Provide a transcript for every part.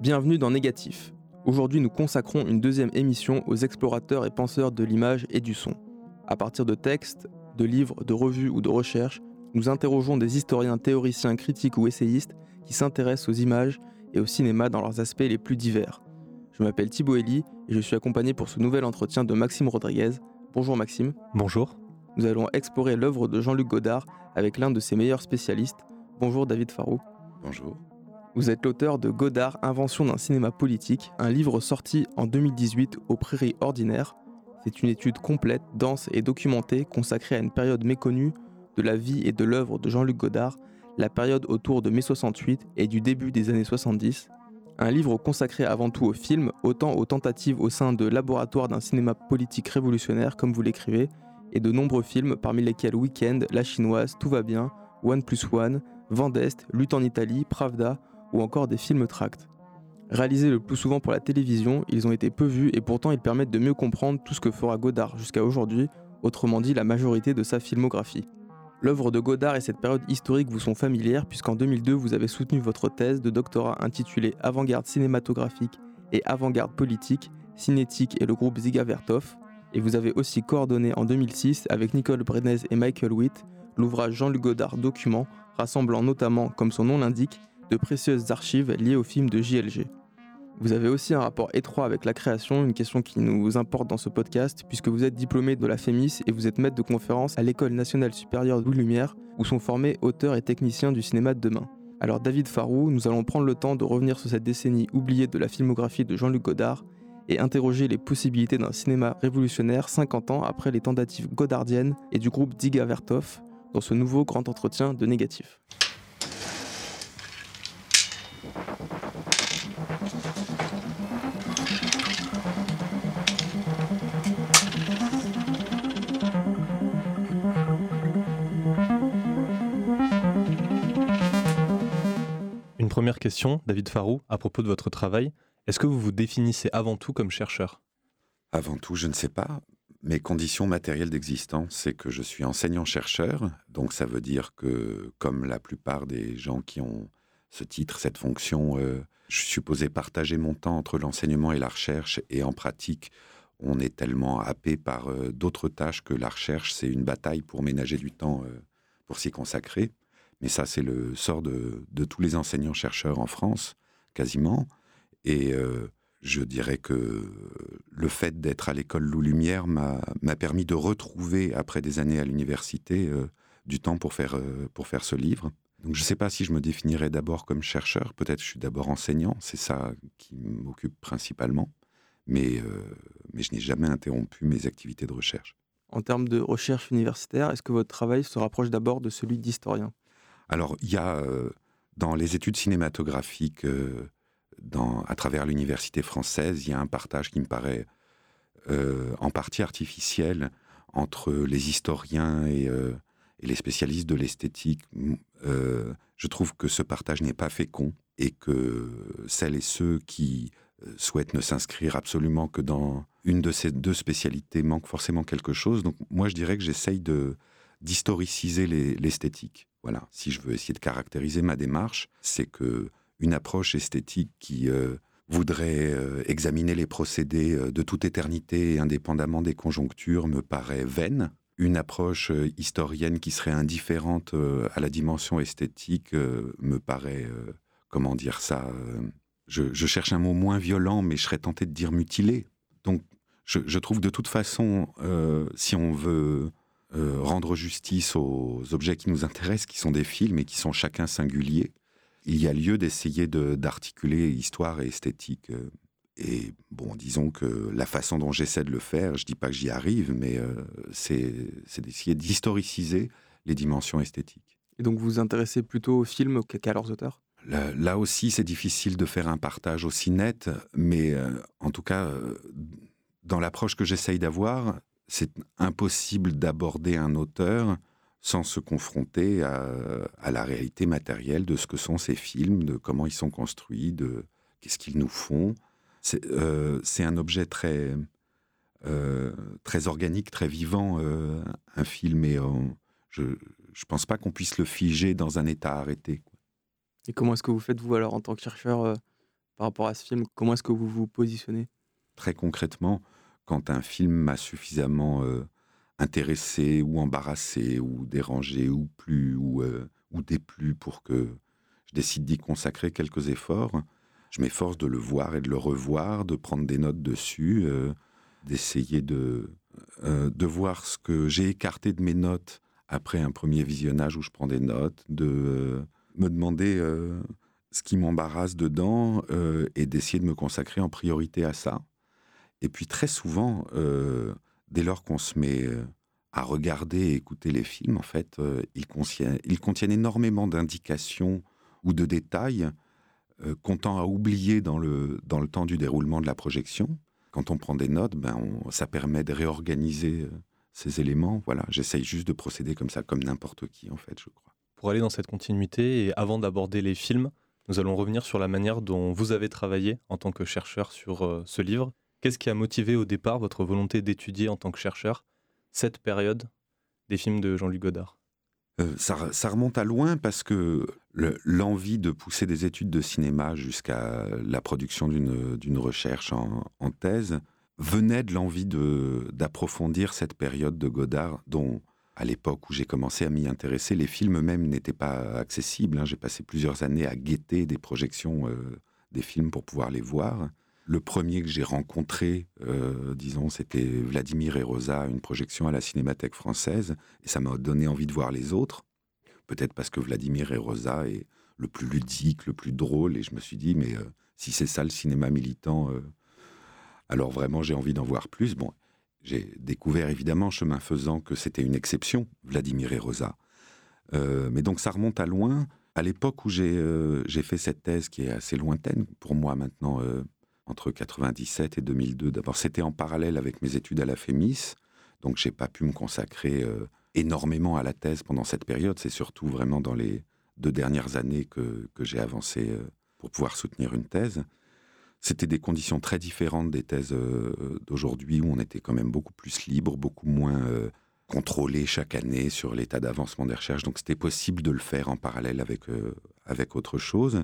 Bienvenue dans Négatif. Aujourd'hui, nous consacrons une deuxième émission aux explorateurs et penseurs de l'image et du son. À partir de textes, de livres, de revues ou de recherches, nous interrogeons des historiens, théoriciens, critiques ou essayistes qui s'intéressent aux images et au cinéma dans leurs aspects les plus divers. Je m'appelle Thibaut Elie et je suis accompagné pour ce nouvel entretien de Maxime Rodriguez. Bonjour Maxime. Bonjour. Nous allons explorer l'œuvre de Jean-Luc Godard avec l'un de ses meilleurs spécialistes. Bonjour David Farou. Bonjour. Vous êtes l'auteur de Godard, Invention d'un cinéma politique, un livre sorti en 2018 aux Prairies Ordinaires. C'est une étude complète, dense et documentée consacrée à une période méconnue de la vie et de l'œuvre de Jean-Luc Godard, la période autour de mai 68 et du début des années 70. Un livre consacré avant tout au film, autant aux tentatives au sein de laboratoire d'un cinéma politique révolutionnaire, comme vous l'écrivez, et de nombreux films, parmi lesquels Weekend, La Chinoise, Tout va bien, One Plus One, Vendeste, Lutte en Italie, Pravda, ou encore des films tracts. Réalisés le plus souvent pour la télévision, ils ont été peu vus et pourtant ils permettent de mieux comprendre tout ce que fera Godard jusqu'à aujourd'hui, autrement dit la majorité de sa filmographie. L'œuvre de Godard et cette période historique vous sont familières puisqu'en 2002 vous avez soutenu votre thèse de doctorat intitulée Avant-garde cinématographique et avant-garde politique, Cinétique et le groupe Ziga Vertov, et vous avez aussi coordonné en 2006 avec Nicole Brenez et Michael Witt l'ouvrage Jean-Luc Godard Document, rassemblant notamment, comme son nom l'indique, de précieuses archives liées au film de JLG. Vous avez aussi un rapport étroit avec la création, une question qui nous importe dans ce podcast, puisque vous êtes diplômé de la FEMIS et vous êtes maître de conférence à l'École nationale supérieure Louis Lumière, où sont formés auteurs et techniciens du cinéma de demain. Alors David Farou, nous allons prendre le temps de revenir sur cette décennie oubliée de la filmographie de Jean-Luc Godard et interroger les possibilités d'un cinéma révolutionnaire 50 ans après les tentatives godardiennes et du groupe Diga Vertov dans ce nouveau grand entretien de négatif. Première question, David Farou, à propos de votre travail. Est-ce que vous vous définissez avant tout comme chercheur? Avant tout, je ne sais pas. Mes conditions matérielles d'existence, c'est que je suis enseignant-chercheur. Donc ça veut dire que, comme la plupart des gens qui ont ce titre, cette fonction, euh, je suis supposé partager mon temps entre l'enseignement et la recherche. Et en pratique, on est tellement happé par euh, d'autres tâches que la recherche, c'est une bataille pour ménager du temps euh, pour s'y consacrer. Mais ça, c'est le sort de, tous les enseignants-chercheurs en France, quasiment. Et euh, je dirais que le fait d'être à l'école Loup Lumière m'a permis de retrouver, après des années à l'université, euh, du temps pour faire, euh, pour faire ce livre. Donc je ne sais pas si je me définirais d'abord comme chercheur, peut-être je suis d'abord enseignant, c'est ça qui m'occupe principalement, mais je n'ai jamais interrompu mes activités de recherche. En termes de recherche universitaire, est-ce que votre travail se rapproche d'abord de celui d'historien? Alors, il y a euh, dans les études cinématographiques, euh, à travers l'université française, il y a un partage qui me paraît euh, en partie artificiel entre les historiens et, les spécialistes de l'esthétique. je trouve que ce partage n'est pas fécond et que celles et ceux qui souhaitent ne s'inscrire absolument que dans une de ces deux spécialités manquent forcément quelque chose. Donc moi, je dirais que j'essaye d'historiciser l'esthétique. Voilà, si je veux essayer de caractériser ma démarche, c'est que une approche esthétique qui euh, voudrait euh, examiner les procédés euh, de toute éternité indépendamment des conjonctures me paraît vaine. Une approche historienne qui serait indifférente à la dimension esthétique me paraît, comment dire ça, je, cherche un mot moins violent, mais je serais tenté de dire mutilé. Donc je, je trouve de toute façon, si on veut euh, rendre justice aux objets qui nous intéressent, qui sont des films et qui sont chacun singuliers, il y a lieu d'essayer d'articuler histoire et esthétique. Euh, et bon, disons que la façon dont j'essaie de le faire, je dis pas que j'y arrive, mais euh, c'est d'essayer d'historiciser les dimensions esthétiques. Et donc vous vous intéressez plutôt aux films qu'à leurs auteurs? Là, aussi, c'est difficile de faire un partage aussi net, mais en tout cas, dans l'approche que j'essaye d'avoir, c'est impossible d'aborder un auteur sans se confronter à, la réalité matérielle de ce que sont ces films, de comment ils sont construits, de qu'est-ce qu'ils nous font. C'est euh, un objet très, euh, très organique, très vivant, euh, un film, et je ne pense pas qu'on puisse le figer dans un état arrêté. Et comment est-ce que vous faites, vous, alors, en tant que chercheur, par rapport à ce film Comment est-ce que vous vous positionnez? Très concrètement, quand un film m'a suffisamment euh, intéressé ou embarrassé ou dérangé ou plus ou, euh, ou déplu pour que je décide d'y consacrer quelques efforts, je m'efforce de le voir et de le revoir, de prendre des notes dessus, euh, d'essayer de, de voir ce que j'ai écarté de mes notes après un premier visionnage où je prends des notes, de me demander ce qui m'embarrasse dedans et d'essayer de me consacrer en priorité à ça. Et puis très souvent, euh, dès lors qu'on se met euh, à regarder et écouter les films, en fait, euh, ils, contiennent, ils, contiennent, énormément d'indications ou de détails qu'on tend à oublier dans le, dans le temps du déroulement de la projection. Quand on prend des notes, ben ça permet de réorganiser ces éléments. Voilà, j'essaye juste de procéder comme ça, comme n'importe qui, en fait, je crois. Pour aller dans cette continuité, et avant d'aborder les films, nous allons revenir sur la manière dont vous avez travaillé en tant que chercheur sur ce livre Qu'est-ce qui a motivé au départ votre volonté d'étudier en tant que chercheur cette période des films de Jean-Luc Godard? Euh, ça, remonte à loin parce que l'envie de pousser des études de cinéma jusqu'à la production d'une recherche en, thèse venait de l'envie d'approfondir cette période de Godard dont, à l'époque où j'ai commencé à m'y intéresser, les films même n'étaient pas accessibles. Hein. J'ai passé plusieurs années à guetter des projections euh, des films pour pouvoir les voir. Le premier que j'ai rencontré, euh, disons, c'était Vladimir et Rosa, une projection à la Cinémathèque française, et ça m'a donné envie de voir les autres. Peut-être parce que Vladimir et Rosa est le plus ludique, le plus drôle, et je me suis dit, mais euh, si c'est ça le cinéma militant, euh, alors vraiment j'ai envie d'en voir plus. Bon, j'ai découvert évidemment, chemin faisant, que c'était une exception, Vladimir et Rosa. mais donc ça remonte à loin. À l'époque où j'ai fait cette thèse, qui est assez lointaine pour moi maintenant, entre 97 et 2002. D'abord, c'était en parallèle avec mes études à la FEMIS, donc j'ai pas pu me consacrer euh, énormément à la thèse pendant cette période. C'est surtout vraiment dans les deux dernières années que, j'ai avancé euh, pour pouvoir soutenir une thèse. C'était des conditions très différentes des thèses euh, d'aujourd'hui, où on était quand même beaucoup plus libre, beaucoup moins contrôlé chaque année sur l'état d'avancement des recherches. Donc c'était possible de le faire en parallèle avec, avec autre chose.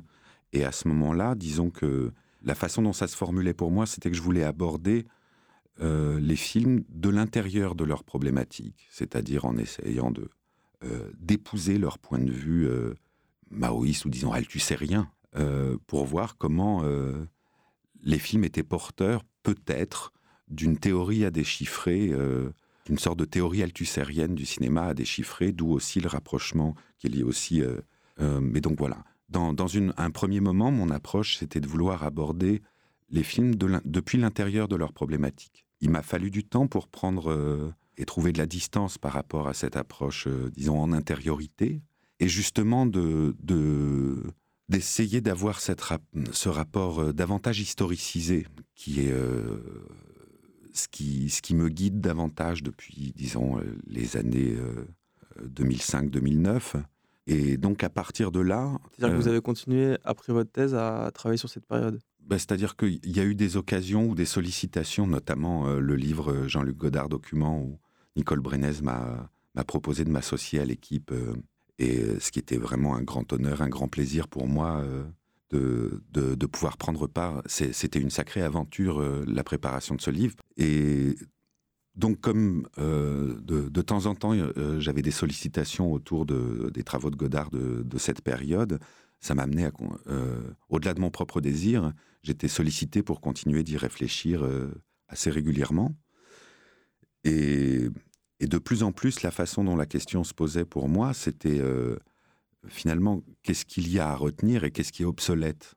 Et à ce moment-là, disons que la façon dont ça se formulait pour moi, c'était que je voulais aborder euh, les films de l'intérieur de leurs problématiques, c'est-à-dire en essayant de euh, d'épouser leur point de vue euh, maoïste ou disons rien pour voir comment les films étaient porteurs peut-être d'une théorie à déchiffrer, d'une sorte de théorie althusérienne du cinéma à déchiffrer, d'où aussi le rapprochement qui est lié aussi. mais donc voilà, dans, un premier moment, mon approche, c'était de vouloir aborder les films depuis l'intérieur de leurs problématiques. Il m'a fallu du temps pour prendre euh, et trouver de la distance par rapport à cette approche, euh, disons, en intériorité, et justement de, d'essayer d'avoir ce rapport euh, davantage historicisé, qui est ce qui me guide davantage depuis, disons, les années 2005-2009 et donc à partir de là... C'est-à-dire que vous euh, avez continué, après votre thèse, à travailler sur cette période? Ben, C'est-à-dire qu'il y a eu des occasions ou des sollicitations, notamment euh, le livre euh, Jean-Luc Godard Document, où Nicole Brenez m'a proposé de m'associer à l'équipe, et ce qui était vraiment un grand honneur, un grand plaisir pour moi de, de, de, pouvoir prendre part. C'était une sacrée aventure, la préparation de ce livre. Et donc, comme euh, de, temps en temps, euh, j'avais des sollicitations autour des travaux de Godard de, cette période, ça m'a amené à, euh, au-delà de mon propre désir, j'étais sollicité pour continuer d'y réfléchir assez régulièrement. Et, et, de plus en plus, la façon dont la question se posait pour moi, c'était finalement qu'est-ce qu'il y a à retenir et qu'est-ce qui est obsolète?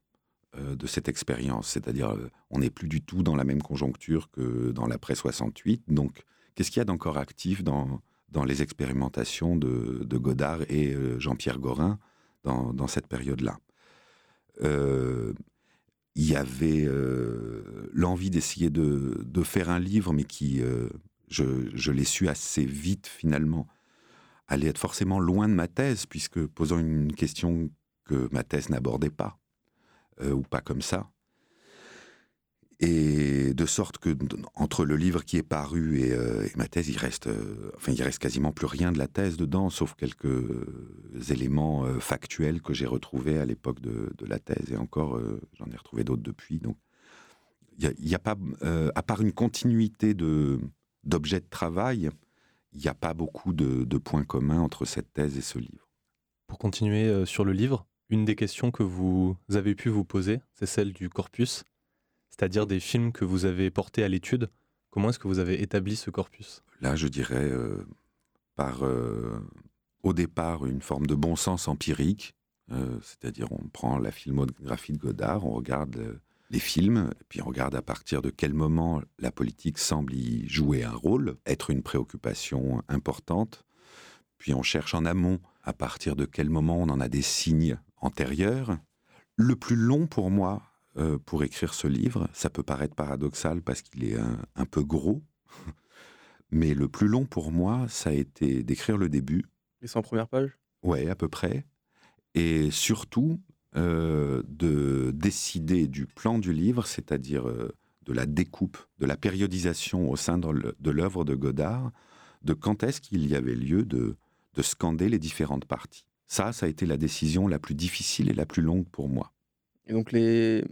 Euh, de cette expérience. C'est-à-dire, euh, on n'est plus du tout dans la même conjoncture que dans l'après 68. Donc, qu'est-ce qu'il y a d'encore actif dans, dans les expérimentations de, Godard et euh, Jean-Pierre Gorin dans, cette période-là? Il y avait l'envie d'essayer de, faire un livre, mais qui, je, je l'ai su assez vite finalement, allait être forcément loin de ma thèse, puisque posant une question que ma thèse n'abordait pas. Euh, ou pas comme ça. Et de sorte que entre le livre qui est paru et, euh, ma thèse, il reste, euh, enfin, il reste quasiment plus rien de la thèse dedans, sauf quelques éléments euh, factuels que j'ai retrouvés à l'époque de, la thèse. Et encore, j'en ai retrouvé d'autres depuis. Donc, il n'y a, pas, à part une continuité de d'objets de travail, il n'y a pas beaucoup de, de, points communs entre cette thèse et ce livre. Pour continuer sur le livre, une des questions que vous avez pu vous poser, c'est celle du corpus c'est-à-dire des films que vous avez portés à l'étude. Comment est-ce que vous avez établi ce corpus? Là, je dirais euh, par, euh, au départ, une forme de bon sens empirique, euh, c'est-à-dire on prend la filmographie de Godard, on regarde les films, puis on regarde à partir de quel moment la politique semble y jouer un rôle, être une préoccupation importante, puis on cherche en amont à partir de quel moment on en a des signes antérieurs. Le plus long pour moi, euh, pour écrire ce livre. Ça peut paraître paradoxal parce qu'il est un, peu gros, mais le plus long pour moi, ça a été d'écrire le début. Les 100 premières pages? Ouais, à peu près. Et surtout, euh, de décider du plan du livre, c'est-à-dire euh, de la découpe, de la périodisation au sein de l'œuvre de Godard, de quand est-ce qu'il y avait lieu de, de scander les différentes parties. Ça, ça a été la décision la plus difficile et la plus longue pour moi. Et donc les,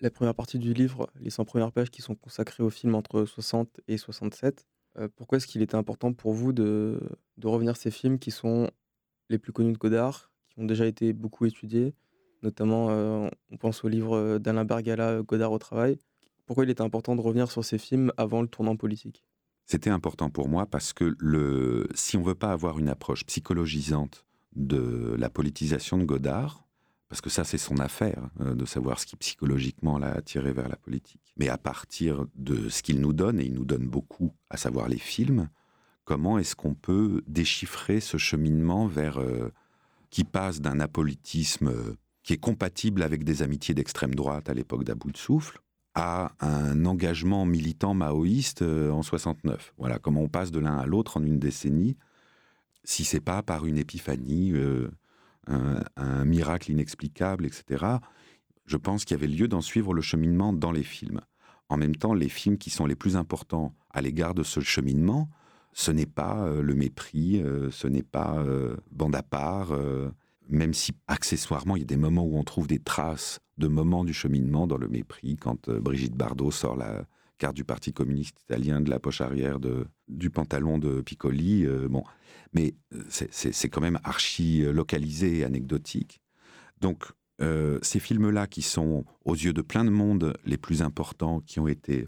la première partie du livre, les 100 premières pages qui sont consacrées au film entre 60 et 67. Euh, pourquoi est-ce qu'il était important pour vous de, de revenir ces films qui sont les plus connus de Godard, qui ont déjà été beaucoup étudiés Notamment, euh, on pense au livre d'Alain Bergala, Godard au travail. Pourquoi il était important de revenir sur ces films avant le tournant politique? C'était important pour moi parce que le, si on veut pas avoir une approche psychologisante de la politisation de Godard, parce que ça c'est son affaire, euh, de savoir ce qui psychologiquement l'a attiré vers la politique. Mais à partir de ce qu'il nous donne, et il nous donne beaucoup, à savoir les films, comment est-ce qu'on peut déchiffrer ce cheminement vers euh, qui passe d'un apolitisme euh, qui est compatible avec des amitiés d'extrême droite à l'époque d'About de Souffle, à un engagement militant maoïste en 69. Voilà, comment on passe de l'un à l'autre en une décennie, si c'est pas par une épiphanie un, miracle inexplicable, etc. Je pense qu'il y avait lieu d'en suivre le cheminement dans les films. En même temps, les films qui sont les plus importants à l'égard de ce cheminement, ce n'est pas euh, le mépris, euh, ce n'est pas euh, bande à part, même si accessoirement il y a des moments où on trouve des traces de moments du cheminement dans le mépris, quand Brigitte Bardot sort la carte du Parti communiste italien de la poche arrière de, du pantalon de Piccoli. bon, mais euh, c'est quand même archi euh, localisé et anecdotique. Donc, euh, ces films-là, qui sont aux yeux de plein de monde les plus importants, qui ont été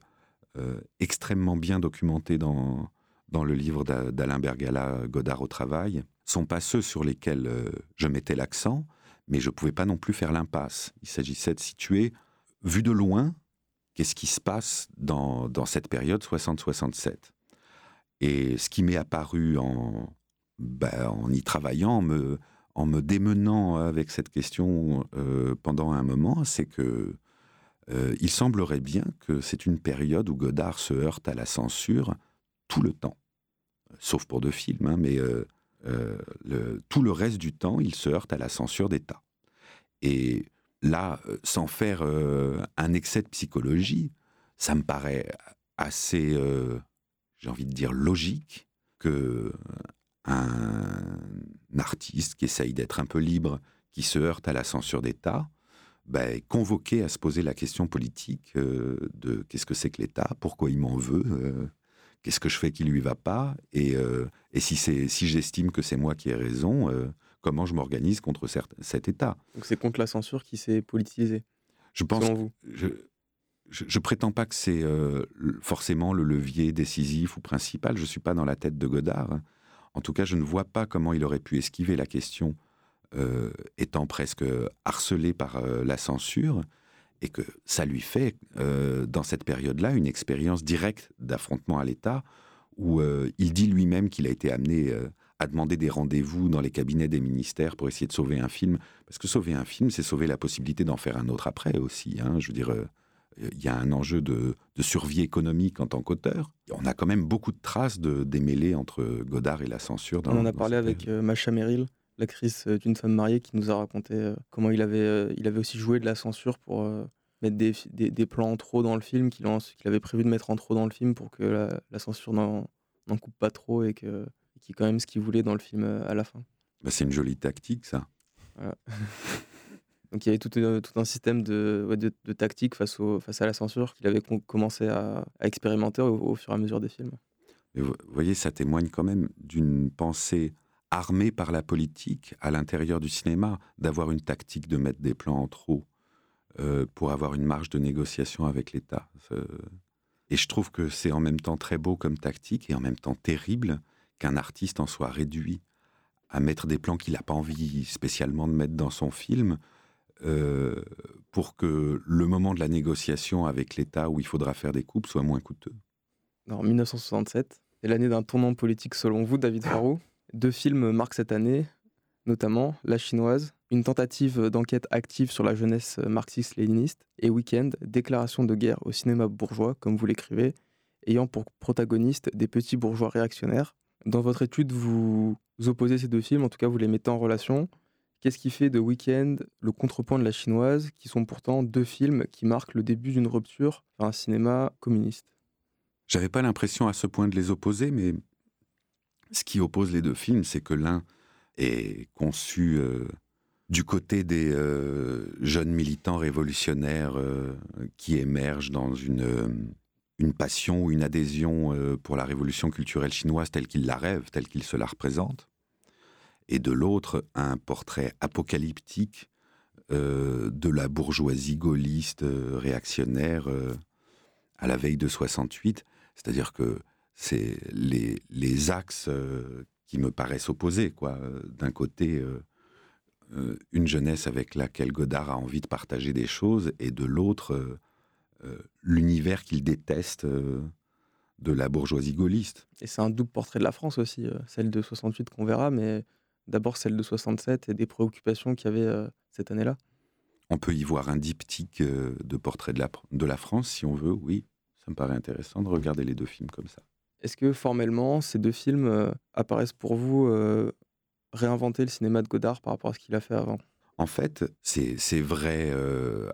extrêmement bien documentés dans, dans le livre d'Alain Bergala, Godard au travail, sont pas ceux sur lesquels je mettais l'accent, mais je pouvais pas non plus faire l'impasse. Il s'agissait de situer, vu de loin, qu'est-ce qui se passe dans, cette période 60-67. Et ce qui m'est apparu en, bah, en y travaillant, en me, en me démenant avec cette question euh, pendant un moment, c'est que euh, il semblerait bien que c'est une période où Godard se heurte à la censure tout le temps, sauf pour deux films, hein, mais euh, tout le reste du temps, il se heurte à la censure d'État. Et là, sans faire un excès de psychologie, ça me paraît assez, j'ai envie de dire, logique que un artiste qui essaye d'être un peu libre, qui se heurte à la censure d'État, ben, convoqué à se poser la question politique euh, de qu'est-ce que c'est que l'État, pourquoi il m'en veut, euh, qu'est-ce que je fais qui lui va pas, et, euh, et si j'estime que c'est moi qui ai raison, comment je m'organise contre cet État. Donc c'est contre la censure qui s'est politisé. Je pense. Selon vous? Je, je, prétends pas que c'est forcément le levier décisif ou principal. Je suis pas dans la tête de Godard. Hein. En tout cas, je ne vois pas comment il aurait pu esquiver la question, euh, étant presque harcelé par euh, la censure, et que ça lui fait, euh, dans cette période-là, une expérience directe d'affrontement à l'État, où il dit lui-même qu'il a été amené à demander des rendez-vous dans les cabinets des ministères pour essayer de sauver un film. Parce que sauver un film, c'est sauver la possibilité d'en faire un autre après aussi. Hein. Je veux dire, il y a un enjeu de, survie économique en tant qu'auteur. On a quand même beaucoup de traces de démêlés entre Godard et la censure. on en a parlé avec euh, Macha Merrill, l'actrice euh, d'une femme mariée, qui nous a raconté euh, comment il avait, il avait aussi joué de la censure pour, mettre des, des, plans en trop dans le film, qu'il avait prévu de mettre en trop dans le film pour que la, censure n'en coupe pas trop et qu'il qu ait quand même ce qu'il voulait dans le film à la fin. Bah, c'est une jolie tactique, ça. Donc il y avait tout, tout un système de, de, tactique face, au, face à la censure qu'il avait commencé à, expérimenter au, fur et à mesure des films. vous voyez, ça témoigne quand même d'une pensée armée par la politique à l'intérieur du cinéma, d'avoir une tactique de mettre des plans en trop euh, pour avoir une marge de négociation avec l'État. Et je trouve que c'est en même temps très beau comme tactique et en même temps terrible qu'un artiste en soit réduit à mettre des plans qu'il n'a pas envie spécialement de mettre dans son film euh, pour que le moment de la négociation avec l'État où il faudra faire des coupes soit moins coûteux. En 1967, c'est l'année d'un tournant politique selon vous, David Farou. Deux films marquent cette année, notamment La Chinoise, une tentative d'enquête active sur la jeunesse marxiste-léniniste, et Weekend, déclaration de guerre au cinéma bourgeois, comme vous l'écrivez, ayant pour protagonistes des petits bourgeois réactionnaires. Dans votre étude, vous opposez ces deux films, en tout cas vous les mettez en relation. Qu'est-ce qui fait de Weekend le contrepoint de la chinoise, qui sont pourtant deux films qui marquent le début d'une rupture vers un cinéma communiste? J'avais pas l'impression à ce point de les opposer, mais ce qui oppose les deux films, c'est que l'un est conçu euh, du côté des euh, jeunes militants révolutionnaires euh, qui émergent dans une, une passion ou une adhésion pour la révolution culturelle chinoise telle qu'ils la rêvent, telle qu'ils se la représentent et de l'autre un portrait apocalyptique euh, de la bourgeoisie gaulliste euh, réactionnaire euh, à la veille de 68. C'est-à-dire que c'est les, les, axes qui me paraissent opposés. Quoi. D'un côté, une jeunesse avec laquelle Godard a envie de partager des choses, et de l'autre, l'univers qu'il déteste de la bourgeoisie gaulliste. Et c'est un double portrait de la France aussi, celle de 68 qu'on verra, mais D'abord celle de 67 et des préoccupations qu'il y avait euh, cette année-là. On peut y voir un diptyque euh, de portrait de la, de la France, si on veut, oui. Ça me paraît intéressant de regarder les deux films comme ça. Est-ce que formellement, ces deux films euh, apparaissent pour vous réinventer le cinéma de Godard par rapport à ce qu'il a fait avant? En fait, c'est vrai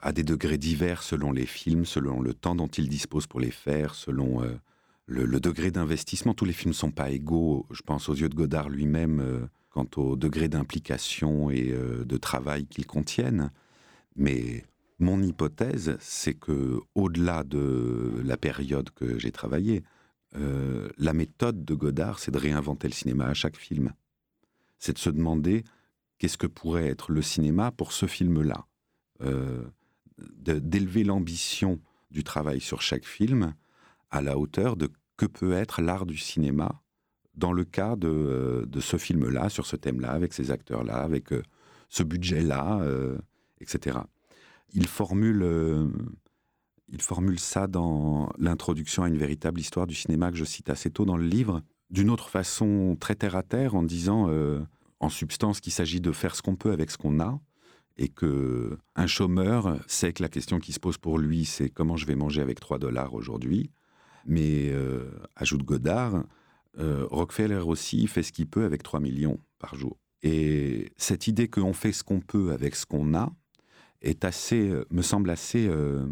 à des degrés divers selon les films, selon le temps dont il dispose pour les faire, selon le, le, degré d'investissement. Tous les films ne sont pas égaux. Je pense aux yeux de Godard lui-même quant au degré d'implication et euh, de travail qu'ils contiennent. Mais mon hypothèse, c'est que au-delà de la période que j'ai travaillé, euh, la méthode de Godard, c'est de réinventer le cinéma à chaque film. C'est de se demander qu'est-ce que pourrait être le cinéma pour ce film-là. Euh, d'élever l'ambition du travail sur chaque film à la hauteur de que peut être l'art du cinéma dans le cas de, de ce film-là, sur ce thème-là, avec ces acteurs-là, avec euh, ce budget-là, euh, etc. Il formule, euh, il formule ça dans l'introduction à une véritable histoire du cinéma que je cite assez tôt dans le livre, d'une autre façon très terre à terre, en disant en substance qu'il s'agit de faire ce qu'on peut avec ce qu'on a, et que un chômeur sait que la question qui se pose pour lui, c'est comment je vais manger avec 3 dollars aujourd'hui. Mais, ajoute Godard, euh, Rockefeller aussi fait ce qu'il peut avec 3 millions par jour. Et cette idée qu'on fait ce qu'on peut avec ce qu'on a est assez, euh, me semble assez euh,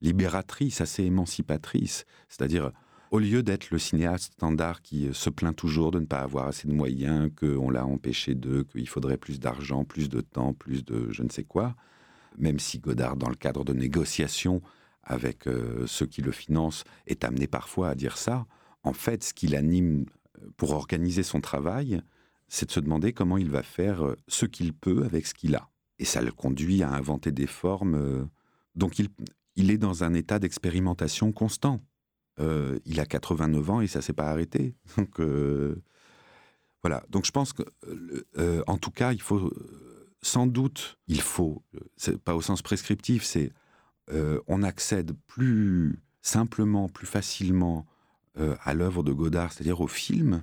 libératrice, assez émancipatrice. C'est-à-dire, au lieu d'être le cinéaste standard qui se plaint toujours de ne pas avoir assez de moyens, qu'on l'a empêché d'eux, qu'il faudrait plus d'argent, plus de temps, plus de je ne sais quoi, même si Godard, dans le cadre de négociations avec ceux qui le financent, est amené parfois à dire ça, en fait, ce qui l'anime euh, pour organiser son travail, c'est de se demander comment il va faire euh, ce qu'il peut avec ce qu'il a. Et ça le conduit à inventer des formes. Euh, donc il, est dans un état d'expérimentation constant. Il a 89 ans et ça s'est pas arrêté. Donc voilà. Donc je pense que, en tout cas, il faut sans doute, il faut, pas au sens prescriptif, c'est on accède plus simplement, plus facilement euh, à l'œuvre de Godard, c'est-à-dire au film,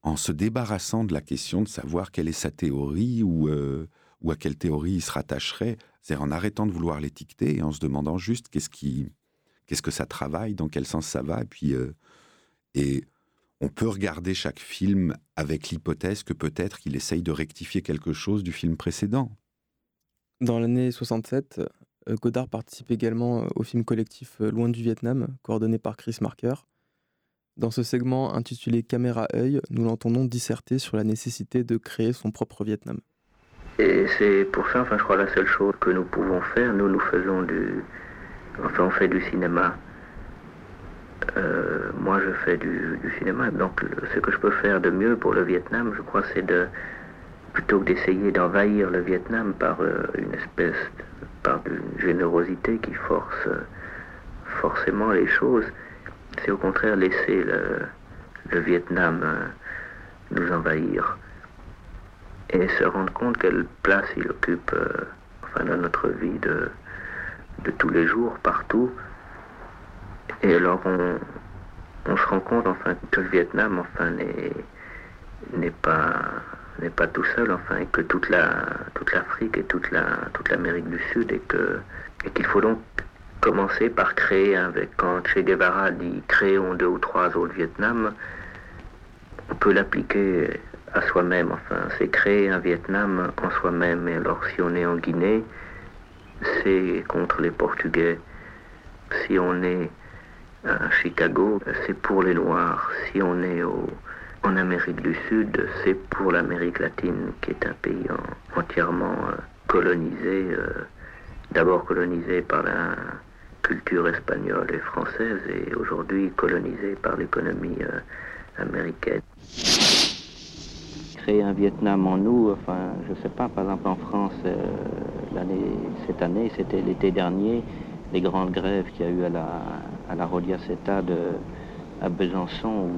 en se débarrassant de la question de savoir quelle est sa théorie ou, euh, ou à quelle théorie il se rattacherait, c'est-à-dire en arrêtant de vouloir l'étiqueter et en se demandant juste qu'est-ce qui, qu'est-ce que ça travaille, dans quel sens ça va, et puis euh, et on peut regarder chaque film avec l'hypothèse que peut-être qu'il essaye de rectifier quelque chose du film précédent. Dans l'année 67, Godard participe également au film collectif Loin du Vietnam, coordonné par Chris Marker. Dans ce segment intitulé Caméra œil, nous l'entendons disserter sur la nécessité de créer son propre Vietnam. Et c'est pour ça, enfin, je crois, la seule chose que nous pouvons faire. Nous, nous faisons du. Enfin, on fait du cinéma. Euh, moi, je fais du, cinéma. Donc, ce que je peux faire de mieux pour le Vietnam, je crois, c'est de. Plutôt que d'essayer d'envahir le Vietnam par euh, une espèce. par une générosité qui force forcément les choses, c'est au contraire laisser le, le Vietnam euh, nous envahir et se rendre compte quelle place il occupe euh, enfin, dans notre vie de, de tous les jours, partout. Et alors on, se rend compte enfin que le Vietnam enfin n'est pas pas tout seul enfin et que toute la toute l'Afrique et toute la toute l'Amérique du Sud et qu'il faut donc commencer par créer avec quand Che Guevara dit créons deux ou trois autres Vietnam on peut l'appliquer à soi-même. Enfin, c'est créer un Vietnam en soi-même. Et alors, si on est en Guinée, c'est contre les Portugais. Si on est à Chicago, c'est pour les Noirs. Si on est en Amérique du Sud, c'est pour l'Amérique latine, qui est un pays entièrement euh, colonisé, euh, d'abord colonisé par la culture espagnole et française, et aujourd'hui colonisé par l'économie euh, américaine créer un Vietnam en nous, enfin, je sais pas, par exemple en France, euh, cette année, c'était l'été dernier, les grandes grèves qu'il y a eu à la, à la de, à Besançon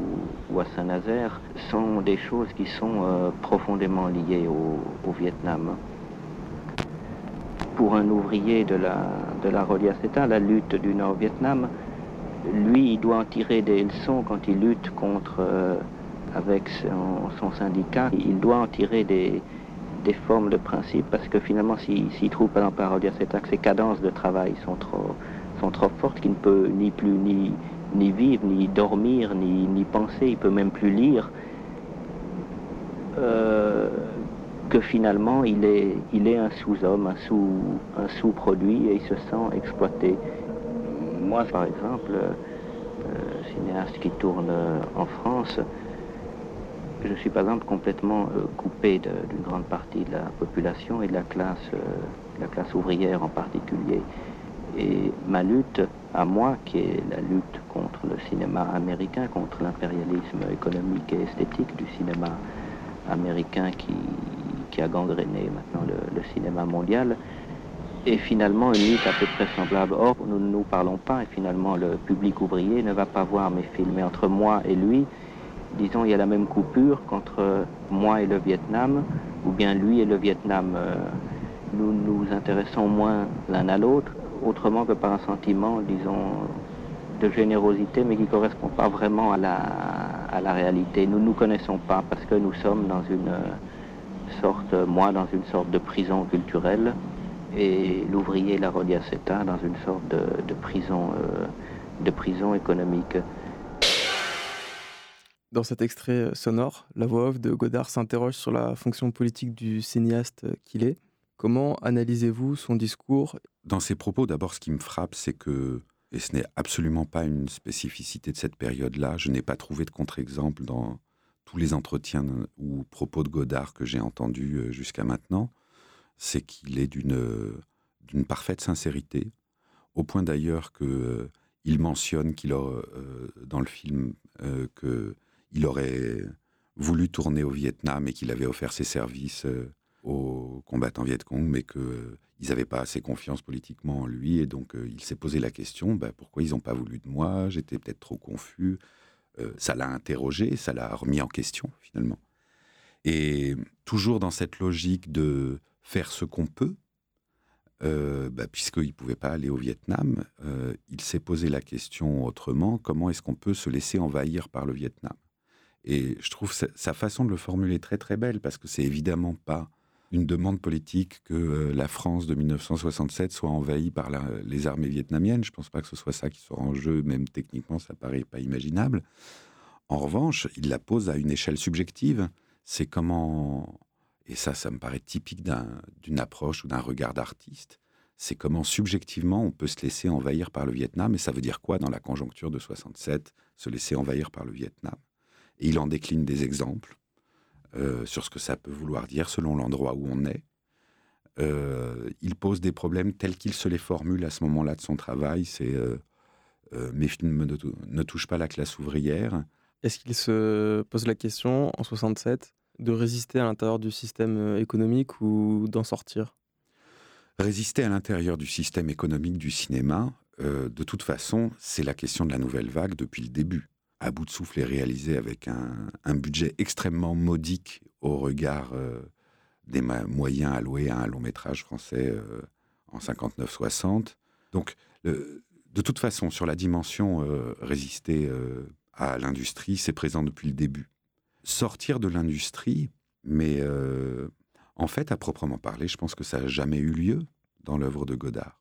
ou, à Saint-Nazaire sont des choses qui sont euh, profondément liées au, Vietnam. Pour un ouvrier de la, de la la lutte du Nord-Vietnam, lui, il doit en tirer des leçons quand il lutte contre euh, avec son, syndicat, il doit en tirer des, formes de principe parce que finalement, s'il trouve par exemple à que ses cadences de travail sont trop, sont trop fortes, qu'il ne peut ni plus ni, ni vivre, ni dormir, ni, ni penser, il peut même plus lire, euh, que finalement il est, il est un sous-homme, un, sous, un sous-produit et il se sent exploité. Moi, par exemple, euh, cinéaste qui tourne en France, je suis par exemple complètement euh, coupé d'une grande partie de la population et de la classe, euh, la classe ouvrière en particulier. Et ma lutte, à moi, qui est la lutte contre le cinéma américain, contre l'impérialisme économique et esthétique du cinéma américain qui, qui a gangréné maintenant le, le, cinéma mondial, est finalement une lutte à peu près semblable. Or, nous ne nous parlons pas et finalement le public ouvrier ne va pas voir mes films. Mais entre moi et lui, disons, il y a la même coupure qu'entre moi et le Vietnam, ou bien lui et le Vietnam. Euh, nous nous intéressons moins l'un à l'autre, autrement que par un sentiment, disons, de générosité, mais qui ne correspond pas vraiment à la, à la réalité. Nous ne nous connaissons pas parce que nous sommes dans une sorte, moi, dans une sorte de prison culturelle, et l'ouvrier, la dans une sorte de, prison, euh, de prison économique. Dans cet extrait euh, sonore, la voix off de Godard s'interroge sur la fonction politique du cinéaste euh, qu'il est. Comment analysez-vous son discours? Dans ses propos, d'abord, ce qui me frappe, c'est que, et ce n'est absolument pas une spécificité de cette période-là, je n'ai pas trouvé de contre-exemple dans tous les entretiens ou propos de Godard que j'ai entendus euh, jusqu'à maintenant, c'est qu'il est d'une d'une parfaite sincérité, au point d'ailleurs que il mentionne qu'il a dans le film que il aurait voulu tourner au Vietnam et qu'il avait offert ses services euh, aux combattants Vietcong, mais qu'ils n'avaient pas assez confiance politiquement en lui. Et donc, euh, il s'est posé la question bah, pourquoi ils n'ont pas voulu de moi? J'étais peut-être trop confus. Euh, ça l'a interrogé, ça l'a remis en question, finalement. Et toujours dans cette logique de faire ce qu'on peut, bah, puisqu'il ne pouvait pas aller au Vietnam, il s'est posé la question autrement comment est-ce qu'on peut se laisser envahir par le Vietnam? Et je trouve sa façon de le formuler très très belle parce que c'est évidemment pas une demande politique que euh, la France de 1967 soit envahie par les armées vietnamiennes. Je pense pas que ce soit ça qui soit en jeu, même techniquement, ça paraît pas imaginable. En revanche, il la pose à une échelle subjective. C'est comment, et ça, ça me paraît typique d'une approche ou d'un regard d'artiste, c'est comment subjectivement on peut se laisser envahir par le Vietnam, et ça veut dire quoi dans la conjoncture de 67, se laisser envahir par le Vietnam? Et il en décline des exemples euh, sur ce que ça peut vouloir dire selon l'endroit où on est. Euh, il pose des problèmes tels qu'il se les formule à ce moment-là de son travail. C'est euh, mes films ne, ne, touchent pas la classe ouvrière. Est-ce qu'il se pose la question en 67 de résister à l'intérieur du système économique ou d'en sortir? Résister à l'intérieur du système économique du cinéma, de toute façon, c'est la question de la nouvelle vague depuis le début. À bout de souffle est réalisé avec un, budget extrêmement modique au regard euh, des moyens alloués à un long métrage français euh, en 59-60. Donc, de toute façon, sur la dimension résister à l'industrie, c'est présent depuis le début. Sortir de l'industrie, mais en fait, à proprement parler, je pense que ça n'a jamais eu lieu dans l'œuvre de Godard.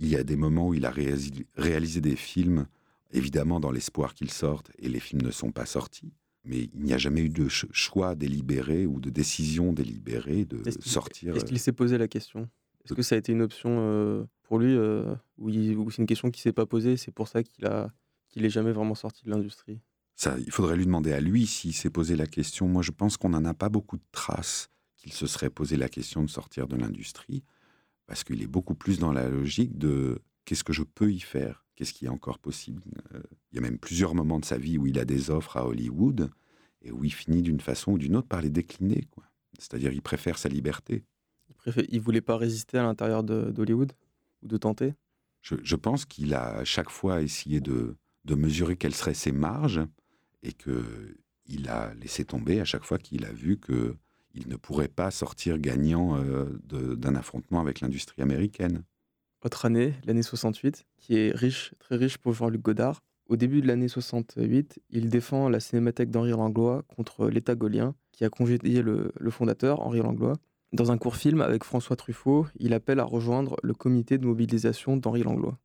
Il y a des moments où il a réalisé des films, évidemment dans l'espoir qu'ils sortent, et les films ne sont pas sortis. Mais il n'y a jamais eu de choix délibéré ou de décision délibérée de sortir. Est-ce qu'il s'est posé la question? Est-ce que ça a été une option euh, pour lui euh, ou, c'est une question qui s'est pas posée C'est pour ça qu'il a qu'il est jamais vraiment sorti de l'industrie? Ça, il faudrait lui demander à lui s'il s'est posé la question. Moi, je pense qu'on n'en a pas beaucoup de traces qu'il se serait posé la question de sortir de l'industrie, parce qu'il est beaucoup plus dans la logique de qu'est-ce que je peux y faire, qu'est-ce qui est encore possible? Euh, il y a même plusieurs moments de sa vie où il a des offres à Hollywood et où il finit d'une façon ou d'une autre par les décliner. C'est-à-dire il préfère sa liberté. Il, préfère, il voulait pas résister à l'intérieur d'Hollywood? Ou de tenter? Je, je, pense qu'il a à chaque fois essayé de, de mesurer quelles seraient ses marges et qu'il a laissé tomber à chaque fois qu'il a vu que il ne pourrait pas sortir gagnant euh, d'un affrontement avec l'industrie américaine. Autre année, l'année 68, qui est riche, très riche pour Jean-Luc Godard. Au début de l'année 68, il défend la cinémathèque d'Henri Langlois contre l'État gaulien, qui a congédié le, le fondateur, Henri Langlois. Dans un court film avec François Truffaut, il appelle à rejoindre le comité de mobilisation d'Henri Langlois.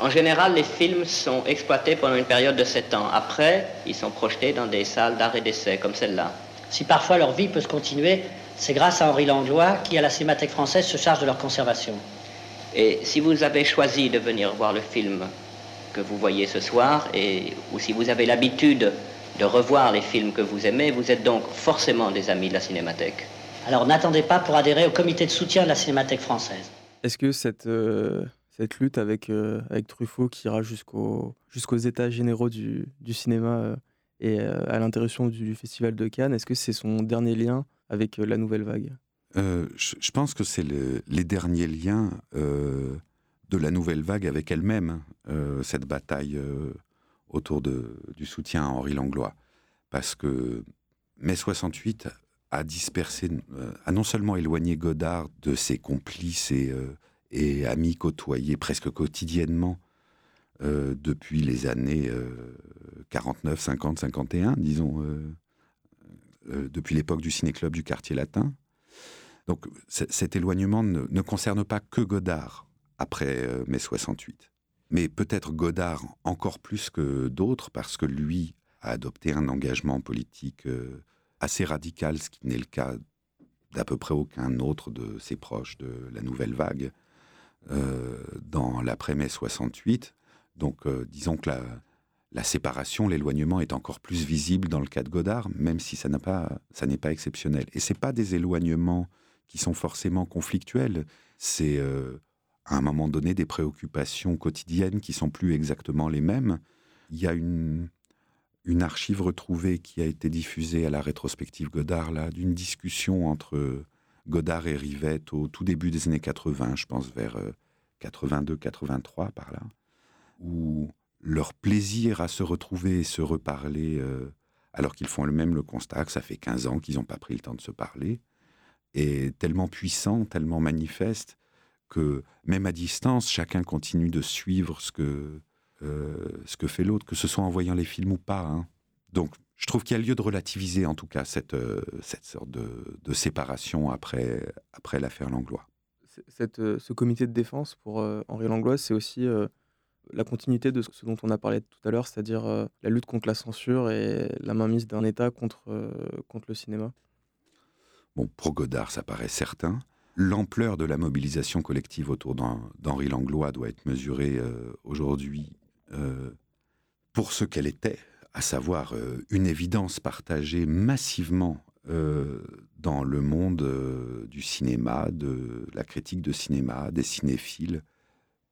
En général, les films sont exploités pendant une période de 7 ans. Après, ils sont projetés dans des salles d'art et d'essai, comme celle-là. Si parfois leur vie peut se continuer, c'est grâce à Henri Langlois qui, à la Cinémathèque française, se charge de leur conservation. Et si vous avez choisi de venir voir le film que vous voyez ce soir, et, ou si vous avez l'habitude de revoir les films que vous aimez, vous êtes donc forcément des amis de la Cinémathèque. Alors n'attendez pas pour adhérer au comité de soutien de la Cinémathèque française. Est-ce que cette, euh, cette lutte avec, euh, avec Truffaut qui ira jusqu'aux états généraux du, du cinéma euh, et euh, à l'interruption du Festival de Cannes. Est-ce que c'est son dernier lien avec euh, la nouvelle vague? Euh, je, pense que c'est les derniers liens de la nouvelle vague avec elle-même, cette bataille autour de, du soutien à Henri Langlois. Parce que mai 68 a dispersé, a non seulement éloigné Godard de ses complices et, et amis côtoyés presque quotidiennement euh, depuis les années 49, 50, 51, disons, euh, euh, depuis l'époque du ciné-club du quartier latin. Donc cet éloignement ne, concerne pas que Godard après mai 68, mais peut-être Godard encore plus que d'autres parce que lui a adopté un engagement politique assez radical, ce qui n'est le cas d'à peu près aucun autre de ses proches de la nouvelle vague dans l'après-mai 68. Donc, euh, disons que la, séparation, l'éloignement est encore plus visible dans le cas de Godard, même si ça n'est pas, pas exceptionnel. Et c'est pas des éloignements qui sont forcément conflictuels. C'est euh, à un moment donné des préoccupations quotidiennes qui sont plus exactement les mêmes. Il y a une, une archive retrouvée qui a été diffusée à la rétrospective Godard, là, d'une discussion entre Godard et Rivette au tout début des années 80, je pense vers 82-83 euh, par là où leur plaisir à se retrouver et se reparler, euh, alors qu'ils font eux-mêmes le constat que ça fait 15 ans qu'ils n'ont pas pris le temps de se parler, est tellement puissant, tellement manifeste, que même à distance, chacun continue de suivre ce que, euh, ce que fait l'autre, que ce soit en voyant les films ou pas. Hein. Donc, je trouve qu'il y a lieu de relativiser, en tout cas, cette, euh, cette sorte de, séparation après, après l'affaire Langlois. Cette, ce comité de défense pour Henri Langlois, c'est aussi la continuité de ce dont on a parlé tout à l'heure, c'est-à-dire euh, la lutte contre la censure et la mainmise d'un État contre, euh, contre le cinéma Bon, pour Godard, ça paraît certain. l'ampleur de la mobilisation collective autour d'Henri Langlois doit être mesurée euh, aujourd'hui euh, pour ce qu'elle était, à savoir euh, une évidence partagée massivement dans le monde du cinéma, de la critique de cinéma, des cinéphiles,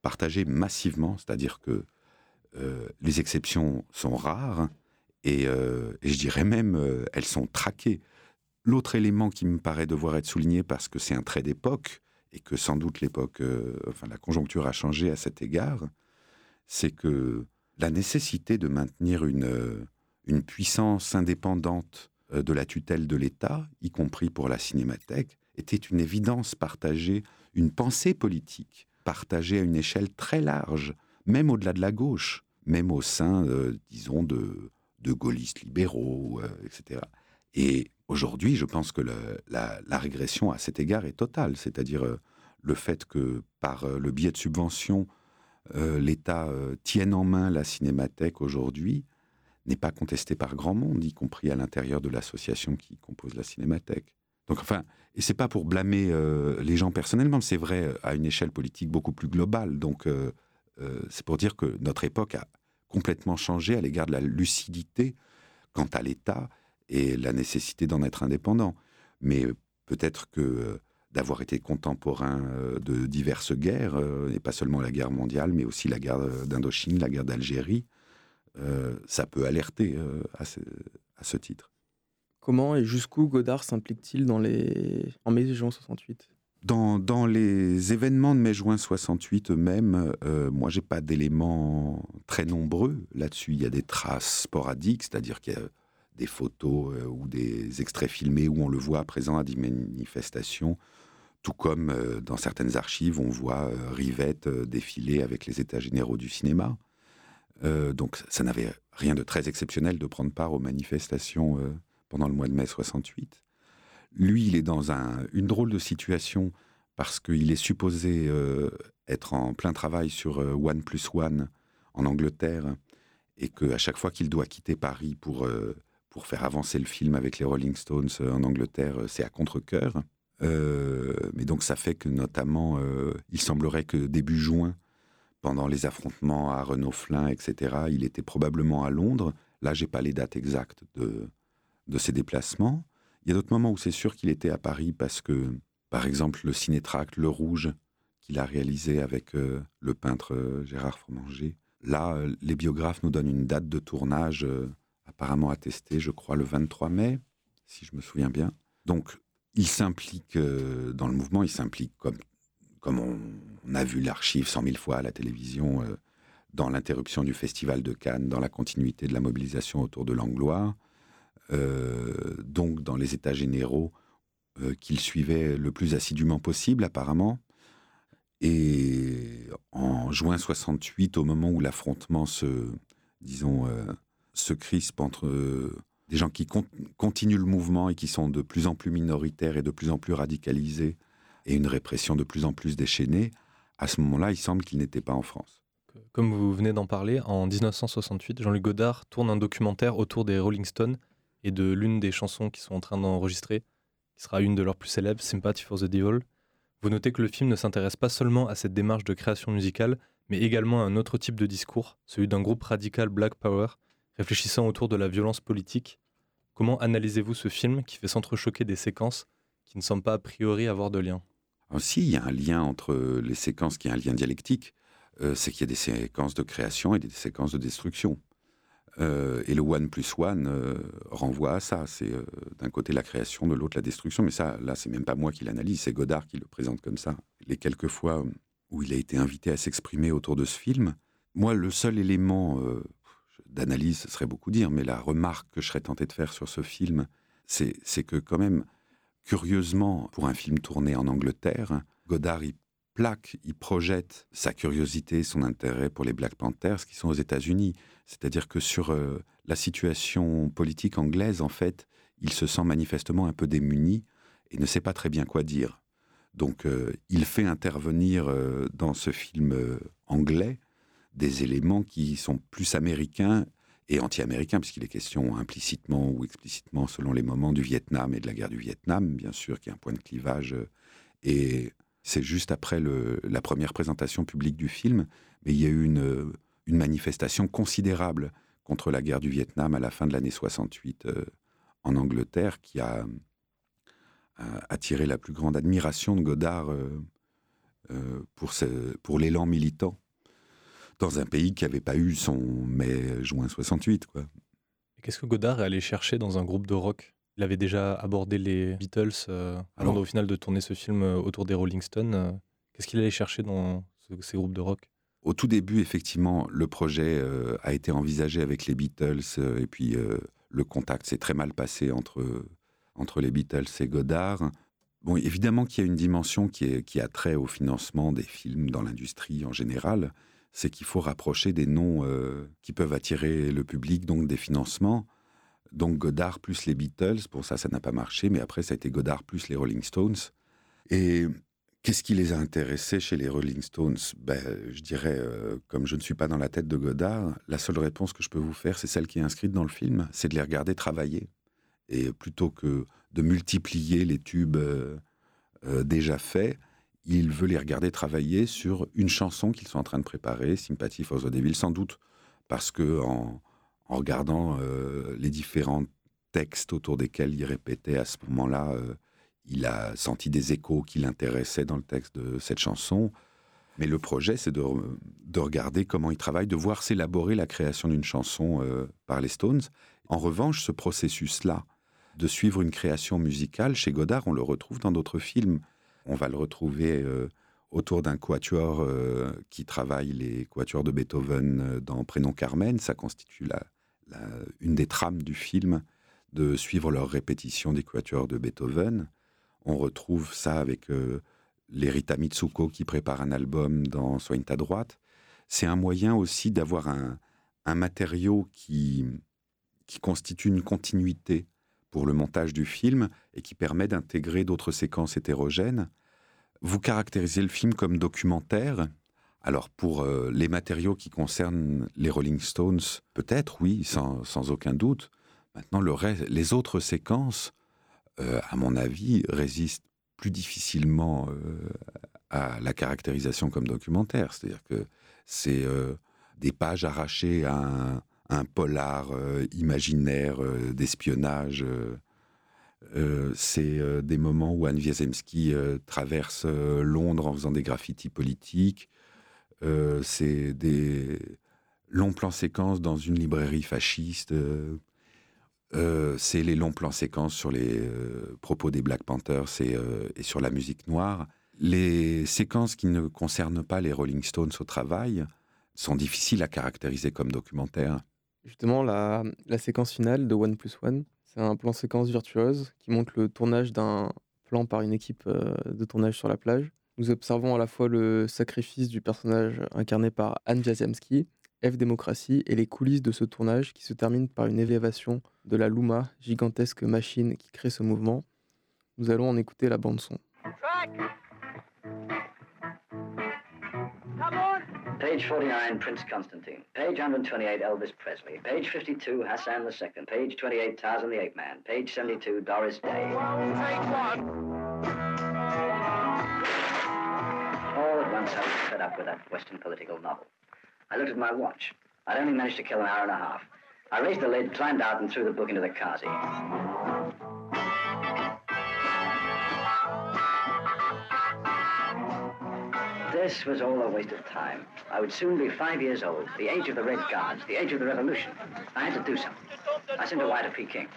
partagée massivement, c'est-à-dire que les exceptions sont rares et, et je dirais même elles sont traquées. L'autre élément qui me paraît devoir être souligné parce que c'est un trait d'époque et que sans doute l'époque, euh, enfin la conjoncture a changé à cet égard, c'est que la nécessité de maintenir une, euh, une puissance indépendante euh, de la tutelle de l'État, y compris pour la cinémathèque, était une évidence partagée, une pensée politique partagée à une échelle très large, même au-delà de la gauche, même au sein, disons, de, de gaullistes libéraux, etc. Et Aujourd'hui, je pense que la, régression à cet égard est totale, c'est-à-dire euh, le fait que par euh, le biais de subventions, euh, l'État tienne en main la cinémathèque aujourd'hui n'est pas contesté par grand monde, y compris à l'intérieur de l'association qui compose la cinémathèque. Donc enfin, et c'est pas pour blâmer les gens personnellement, c'est vrai à une échelle politique beaucoup plus globale. Donc c'est pour dire que notre époque a complètement changé à l'égard de la lucidité quant à l'État et la nécessité d'en être indépendant. Mais euh, peut-être que euh, d'avoir été contemporain euh, de diverses guerres, et pas seulement la guerre mondiale, mais aussi la guerre d'Indochine, la guerre d'Algérie, ça peut alerter à ce, titre. Comment et jusqu'où Godard s'implique-t-il dans les... en mai-juin 68 dans, dans, les événements de mai-juin 68 eux-mêmes, moi, j'ai pas d'éléments très nombreux là-dessus. Il y a des traces sporadiques, c'est-à-dire qu'il y a des photos euh, ou des extraits filmés où on le voit présent à des manifestations, tout comme euh, dans certaines archives, on voit euh, Rivette défiler avec les états généraux du cinéma. donc ça n'avait rien de très exceptionnel de prendre part aux manifestations pendant le mois de mai 68. Lui, il est dans une drôle de situation parce qu'il est supposé être en plein travail sur One Plus One en Angleterre et qu'à chaque fois qu'il doit quitter Paris pour pour faire avancer le film avec les Rolling Stones euh, en Angleterre, euh, c'est à contre-coeur. Euh, mais donc ça fait que notamment, il semblerait que début juin, pendant les affrontements à Renault-Flin, etc., il était probablement à Londres. Là, j'ai pas les dates exactes de, de ses déplacements. Il y a d'autres moments où c'est sûr qu'il était à Paris parce que, par exemple, le cinétract Le Rouge, qu'il a réalisé avec le peintre Gérard Fromanger, là, les biographes nous donnent une date de tournage apparemment attesté, je crois, le 23 mai, si je me souviens bien. Donc, il s'implique euh, dans le mouvement, il s'implique comme, comme on, a vu l'archive cent mille fois à la télévision, euh, dans l'interruption du festival de Cannes, dans la continuité de la mobilisation autour de l'Anglois, euh, donc dans les états généraux qu'il suivait le plus assidûment possible, apparemment. Et en juin 68, au moment où l'affrontement se, disons, se crispe entre euh, des gens qui continuent le mouvement et qui sont de plus en plus minoritaires et de plus en plus radicalisés, et une répression de plus en plus déchaînée, à ce moment-là, il semble qu'il n'était pas en France. Comme vous venez d'en parler, en 1968, Jean-Luc Godard tourne un documentaire autour des Rolling Stones et de l'une des chansons qu'ils sont en train d'enregistrer, qui sera une de leurs plus célèbres, Sympathy for the Devil. Vous notez que le film ne s'intéresse pas seulement à cette démarche de création musicale, mais également à un autre type de discours, celui d'un groupe radical Black Power, Réfléchissant autour de la violence politique, comment analysez-vous ce film qui fait s'entrechoquer des séquences qui ne semblent pas a priori avoir de lien? Si, il y a un lien entre les séquences qui est un lien dialectique. Euh, c'est qu'il y a des séquences de création et des séquences de destruction. Euh, et le one plus one euh, renvoie à ça. C'est d'un côté la création, de l'autre la destruction. Mais ça, là, c'est même pas moi qui l'analyse, c'est Godard qui le présente comme ça. Les quelques fois où il a été invité à s'exprimer autour de ce film, moi, le seul élément d'analyse, ce serait beaucoup dire, mais la remarque que je serais tenté de faire sur ce film, c'est que quand même, curieusement, pour un film tourné en Angleterre, Godard, il plaque, il projette sa curiosité, son intérêt pour les Black Panthers qui sont aux États-Unis. C'est-à-dire que sur euh, la situation politique anglaise, en fait, il se sent manifestement un peu démuni et ne sait pas très bien quoi dire. Donc, euh, il fait intervenir euh, dans ce film anglais des éléments qui sont plus américains et anti-américains, puisqu'il est question implicitement ou explicitement, selon les moments, du Vietnam et de la guerre du Vietnam, bien sûr, qui est un point de clivage euh, Et c'est juste après la première présentation publique du film, mais il y a eu une, manifestation considérable contre la guerre du Vietnam à la fin de l'année 68 euh, en Angleterre qui a, attiré la plus grande admiration de Godard euh, pour l'élan militant dans un pays qui n'avait pas eu son mai-juin 68. Quoi. Qu'est-ce que Godard est allé chercher dans un groupe de rock? Il avait déjà abordé les Beatles avant au final de tourner ce film autour des Rolling Stones. Qu'est-ce qu'il allait chercher dans ces groupes de rock? Au tout début, effectivement, le projet euh, a été envisagé avec les Beatles euh, et puis euh, le contact s'est très mal passé entre, entre les Beatles et Godard. Bon, évidemment qu'il y a une dimension qui, est, qui a trait au financement des films dans l'industrie en général, c'est qu'il faut rapprocher des noms qui peuvent attirer le public, donc des financements. Donc Godard plus les Beatles, pour ça, ça n'a pas marché, mais après, ça a été Godard plus les Rolling Stones. Et Qu'est-ce qui les a intéressés chez les Rolling Stones? Ben, Je dirais, euh, comme je ne suis pas dans la tête de Godard, la seule réponse que je peux vous faire, c'est celle qui est inscrite dans le film, c'est de les regarder travailler. Et plutôt que de multiplier les tubes euh, euh, déjà faits, il veut les regarder travailler sur une chanson qu'ils sont en train de préparer, Sympathy for the Devil, sans doute parce que en, regardant les différents textes autour desquels il répétait à ce moment-là il a senti des échos qui l'intéressaient dans le texte de cette chanson. Mais le projet, c'est de, regarder comment il travaille, de voir s'élaborer la création d'une chanson euh, par les Stones. En revanche, ce processus-là, de suivre une création musicale, chez Godard, on le retrouve dans d'autres films. On va le retrouver euh, autour d'un quatuor euh, qui travaille les quatuors de Beethoven dans Prénom Carmen. Ça constitue une des trames du film, de suivre leur répétition des quatuors de Beethoven. On retrouve ça avec euh, Mitsuko qui prépare un album dans Soigne ta droite. C'est un moyen aussi d'avoir un, matériau qui constitue une continuité pour le montage du film et qui permet d'intégrer d'autres séquences hétérogènes. Vous caractérisez le film comme documentaire. Alors pour euh, les matériaux qui concernent les Rolling Stones, peut-être oui, sans, aucun doute. Maintenant, les autres séquences euh, à mon avis, résiste plus difficilement euh, à la caractérisation comme documentaire. C'est-à-dire que c'est des pages arrachées à un, polar imaginaire d'espionnage. c'est des moments où Anne Wiazemski traverse Londres en faisant des graffitis politiques. c'est des longs plans séquences dans une librairie fasciste. Euh, c'est les longs plans séquences sur les euh, propos des Black Panthers euh, et, sur la musique noire. Les séquences qui ne concernent pas les Rolling Stones au travail sont difficiles à caractériser comme documentaires. Justement, la, séquence finale de One Plus One, c'est un plan séquence virtuose qui montre le tournage d'un plan par une équipe de tournage sur la plage. Nous observons à la fois le sacrifice du personnage incarné par Anne Jasemski F Démocratie et les coulisses de ce tournage qui se termine par une élévation de la Luma, gigantesque machine qui crée ce mouvement. Nous allons en écouter la bande son. Page 49, Prince Constantine. Page 128, Elvis Presley. Page 52, Hassan II. Page 28, Tarzan the Ape Man. Page 72, Doris Day. All at once I was fed up with that Western political novel. I looked at my watch. I'd only managed to kill an hour and a half. I raised the lid, climbed out, and threw the book into the Kazi. This was all a waste of time. I would soon be five years old, the age of the Red Guards, the age of the Revolution. I had to do something. I sent a wire to Peking.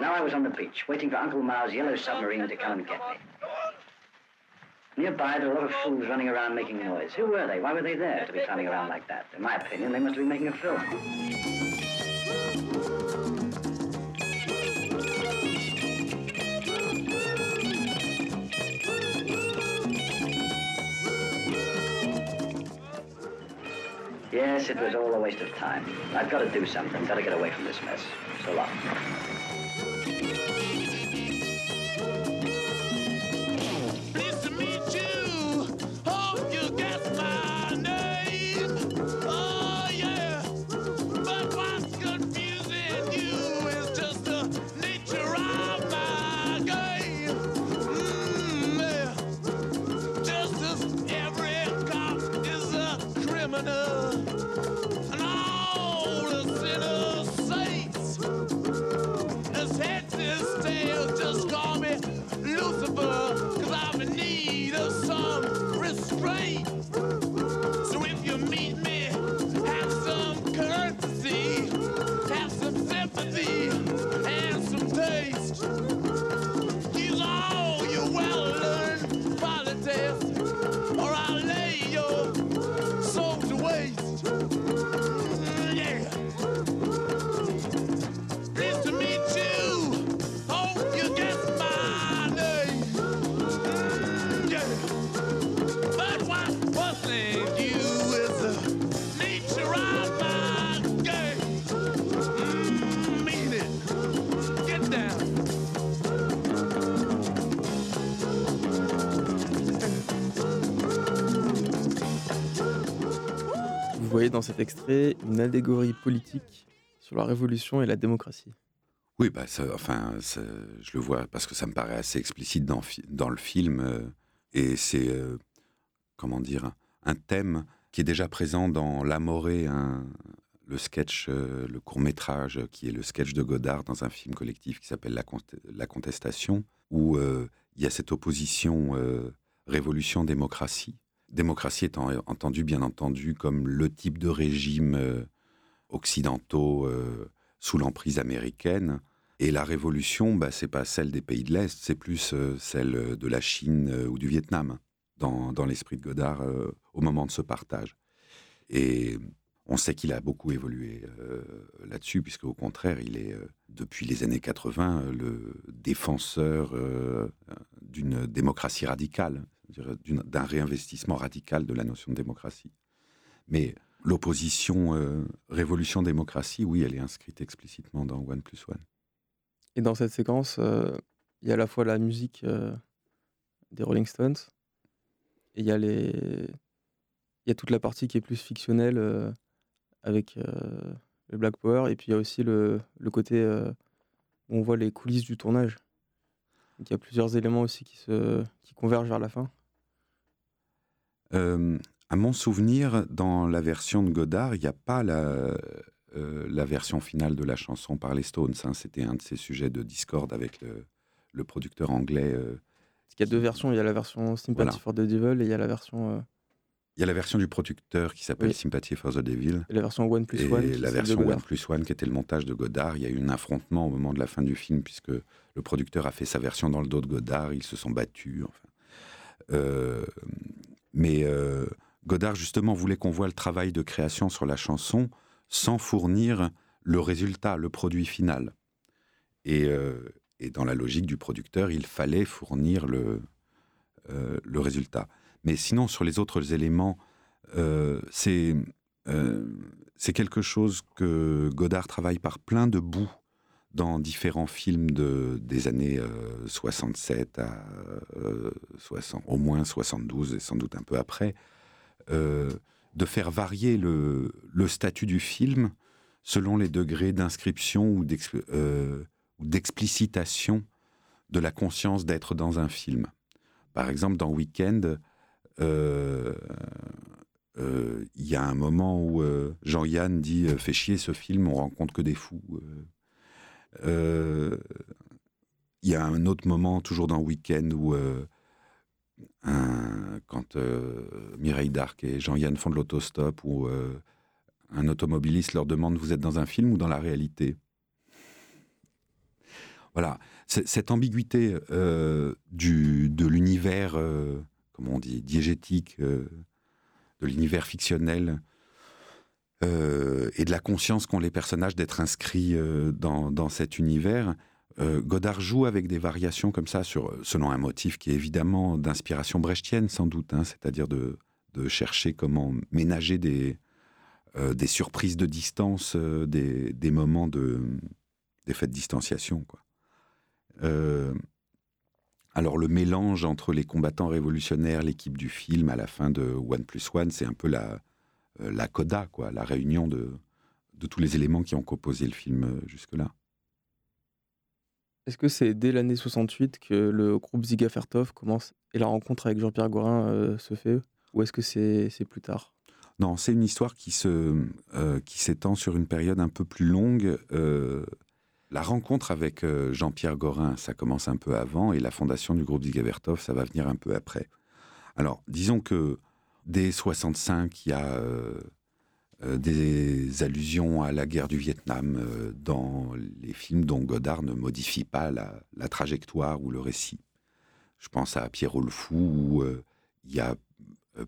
Now I was on the beach, waiting for Uncle Mao's yellow submarine to come and get me. Nearby, there were a lot of fools running around making noise. Who were they? Why were they there to be climbing around like that? In my opinion, they must have been making a film. Yes, it was all a waste of time. I've got to do something. Got to get away from this mess. So long. Cet extrait une allégorie politique sur la révolution et la démocratie. Oui, bah, enfin, je le vois parce que ça me paraît assez explicite dans, le film. euh, et c'est, euh, comment dire, un thème qui est déjà présent dans L'Amoré, un- le sketch, euh, le court-métrage qui est le sketch de Godard dans un film collectif qui s'appelle La, La Contestation, où il y a cette opposition révolution-démocratie. Démocratie étant entendu, bien entendu, comme le type de régime euh, occidentaux euh, sous l'emprise américaine. Et la révolution, bah, c'est pas celle des pays de l'Est, c'est plus euh, celle de la Chine euh, ou du Vietnam, dans, dans l'esprit de Godard au moment de ce partage. Et on sait qu'il a beaucoup évolué là-dessus, puisque au contraire, il est, depuis les années 80, euh, le défenseur d'une démocratie radicale, d'un réinvestissement radical de la notion de démocratie. Mais l'opposition euh, révolution-démocratie, oui, elle est inscrite explicitement dans One Plus One. Et dans cette séquence, euh, il y a à la fois la musique euh, des Rolling Stones et il y a toute la partie qui est plus fictionnelle avec le Black Power et puis il y a aussi le, côté où on voit les coulisses du tournage. Il y a plusieurs éléments aussi qui se qui convergent vers la fin. Euh, à mon souvenir, dans la version de Godard, il n'y a pas la, euh, la version finale de la chanson par les Stones. hein. C'était un de ces sujets de discorde avec le, le producteur anglais. euh. Parce qu'il y a deux versions, il y a la version Sympathy Voilà. for the Devil et il y a la version euh, Il y a la version du producteur qui s'appelle Oui. Sympathy for the Devil. et la version One Plus et One. la version One. Plus One qui était le montage de Godard. Il y a eu un affrontement au moment de la fin du film puisque le producteur a fait sa version dans le dos de Godard. Ils se sont battus. Enfin. Euh, mais euh, Godard justement voulait qu'on voit le travail de création sur la chanson sans fournir le résultat, le produit final. Et, euh, et dans la logique du producteur, il fallait fournir le, le résultat. Mais sinon, sur les autres éléments, euh, c'est euh, c'est quelque chose que Godard travaille par plein de bouts dans différents films de, des années euh, 67 à euh, 60, au moins 72 et sans doute un peu après, euh, de faire varier le, le statut du film selon les degrés d'inscription ou d'ex- euh, ou d'explicitation de la conscience d'être dans un film. Par exemple, dans Weekend, euh, euh, il y a un moment où euh, Jean-Yann dit euh, Fais chier ce film, on rencontre que des fous. Euh, euh, Il y a un autre moment, toujours dans Weekend, où euh, quand euh, Mireille Darc et Jean-Yann font de l'autostop, où euh, un automobiliste leur demande Vous êtes dans un film ou dans la réalité? Voilà, cette ambiguïté euh, du, de l'univers, euh, comment on dit, diégétique, euh, de l'univers fictionnel, euh, et de la conscience qu'ont les personnages d'être inscrits euh, dans, dans cet univers. Godard joue avec des variations comme ça, sur, selon un motif qui est évidemment d'inspiration brechtienne, sans doute, hein, c'est-à-dire de, de chercher comment ménager des, des surprises de distance, des, des moments de, des faits de distanciation. Quoi. Alors le mélange entre les combattants révolutionnaires, l'équipe du film à la fin de One Plus One, c'est un peu la, euh, la coda, quoi, la réunion de, de tous les éléments qui ont composé le film euh, jusque-là. Est-ce que c'est dès l'année 68 que le groupe Ziga Vertov commence et la rencontre avec Jean-Pierre Gorin euh, se fait Ou est-ce que c'est plus tard? Non, c'est une histoire qui euh, s'étend sur une période un peu plus longue. Euh, la rencontre avec euh, Jean-Pierre Gorin, ça commence un peu avant, et la fondation du groupe Zigavertov, ça va venir un peu après. Alors, disons que dès 65, il y a euh, euh, des allusions à la guerre du Vietnam dans les films dont Godard ne modifie pas la, trajectoire ou le récit. Je pense à Pierrot le Fou, où il y a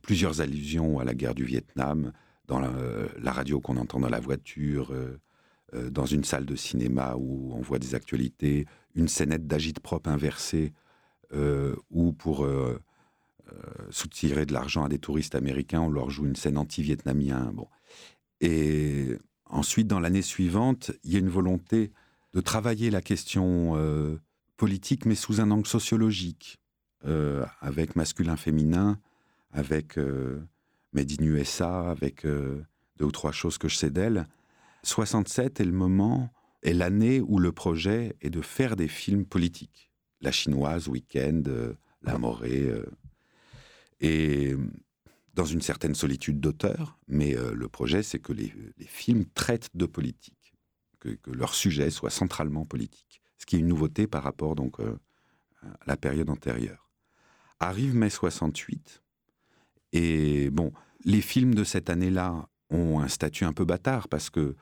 plusieurs allusions à la guerre du Vietnam dans la, radio qu'on entend dans la voiture, euh, dans une salle de cinéma où on voit des actualités, une scénette d'agite-propre inversée, euh, où pour euh, euh, soutirer de l'argent à des touristes américains, on leur joue une scène anti-vietnamien. Bon. Et ensuite, dans l'année suivante, il y a une volonté de travailler la question politique, mais sous un angle sociologique, avec masculin-féminin, avec Made USA, avec deux ou trois choses que je sais d'elle. 67 est le moment, est l'année où le projet est de faire des films politiques. La chinoise, Weekend, euh, La Morée. euh, et dans une certaine solitude d'auteur, mais euh, le projet, c'est que les, films traitent de politique, que, leur sujet soit centralement politique, ce qui est une nouveauté par rapport donc euh, à la période antérieure. Arrive mai 68, et bon, les films de cette année-là ont un statut un peu bâtard parce que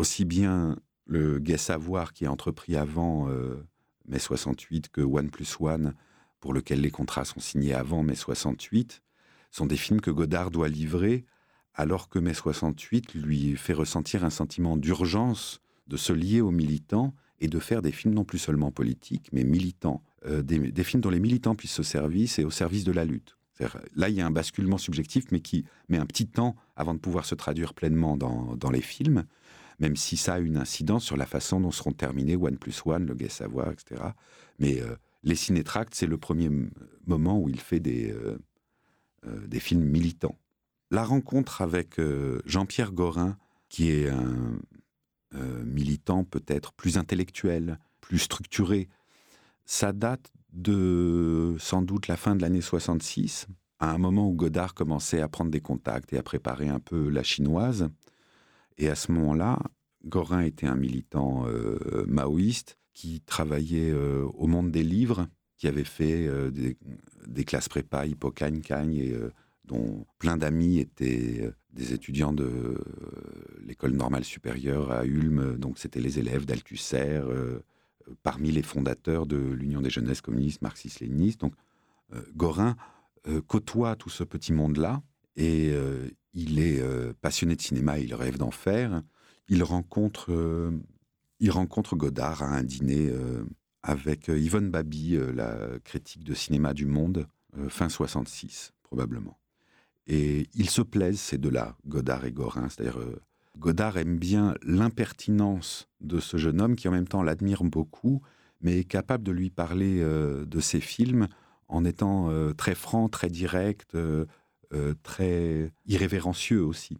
aussi bien le Gai Savoir qui est entrepris avant euh, mai 68 que One Plus One, pour lequel les contrats sont signés avant mai 68, sont des films que Godard doit livrer alors que mai 68 lui fait ressentir un sentiment d'urgence de se lier aux militants et de faire des films non plus seulement politiques, mais militants. Euh, des, films dont les militants puissent se servir et au service de la lutte. Là, il y a un basculement subjectif, mais qui met un petit temps avant de pouvoir se traduire pleinement dans les films, même si ça a une incidence sur la façon dont seront terminés One Plus One, Le Gai Savoir, etc. Mais euh, les cinétracts, c'est le premier moment où il fait des, euh, euh, des films militants. La rencontre avec Jean-Pierre Gorin, qui est un militant peut-être plus intellectuel, plus structuré, ça date de sans doute la fin de l'année 66, à un moment où Godard commençait à prendre des contacts et à préparer un peu la chinoise. Et à ce moment-là, Gorin était un militant euh, maoïste qui travaillait euh, au monde des livres, qui avait fait euh, des, classes prépa, Hippocagne, Cagne, et dont plein d'amis étaient des étudiants de l'école normale supérieure à Ulm, donc c'était les élèves d'Althusser, parmi les fondateurs de l'Union des jeunesses communistes marxistes-léninistes. Donc Gorin côtoie tout ce petit monde-là et euh, il est euh, passionné de cinéma, il rêve d'en faire. Il rencontre, euh, il rencontre Godard à un dîner avec Yvonne Babi, la critique de cinéma du Monde, fin 66 probablement. Et ils se plaisent ces deux-là, Godard et Gorin. C'est-à-dire, Godard aime bien l'impertinence de ce jeune homme qui en même temps l'admire beaucoup, mais est capable de lui parler de ses films en étant très franc, très direct, euh, très irrévérencieux aussi.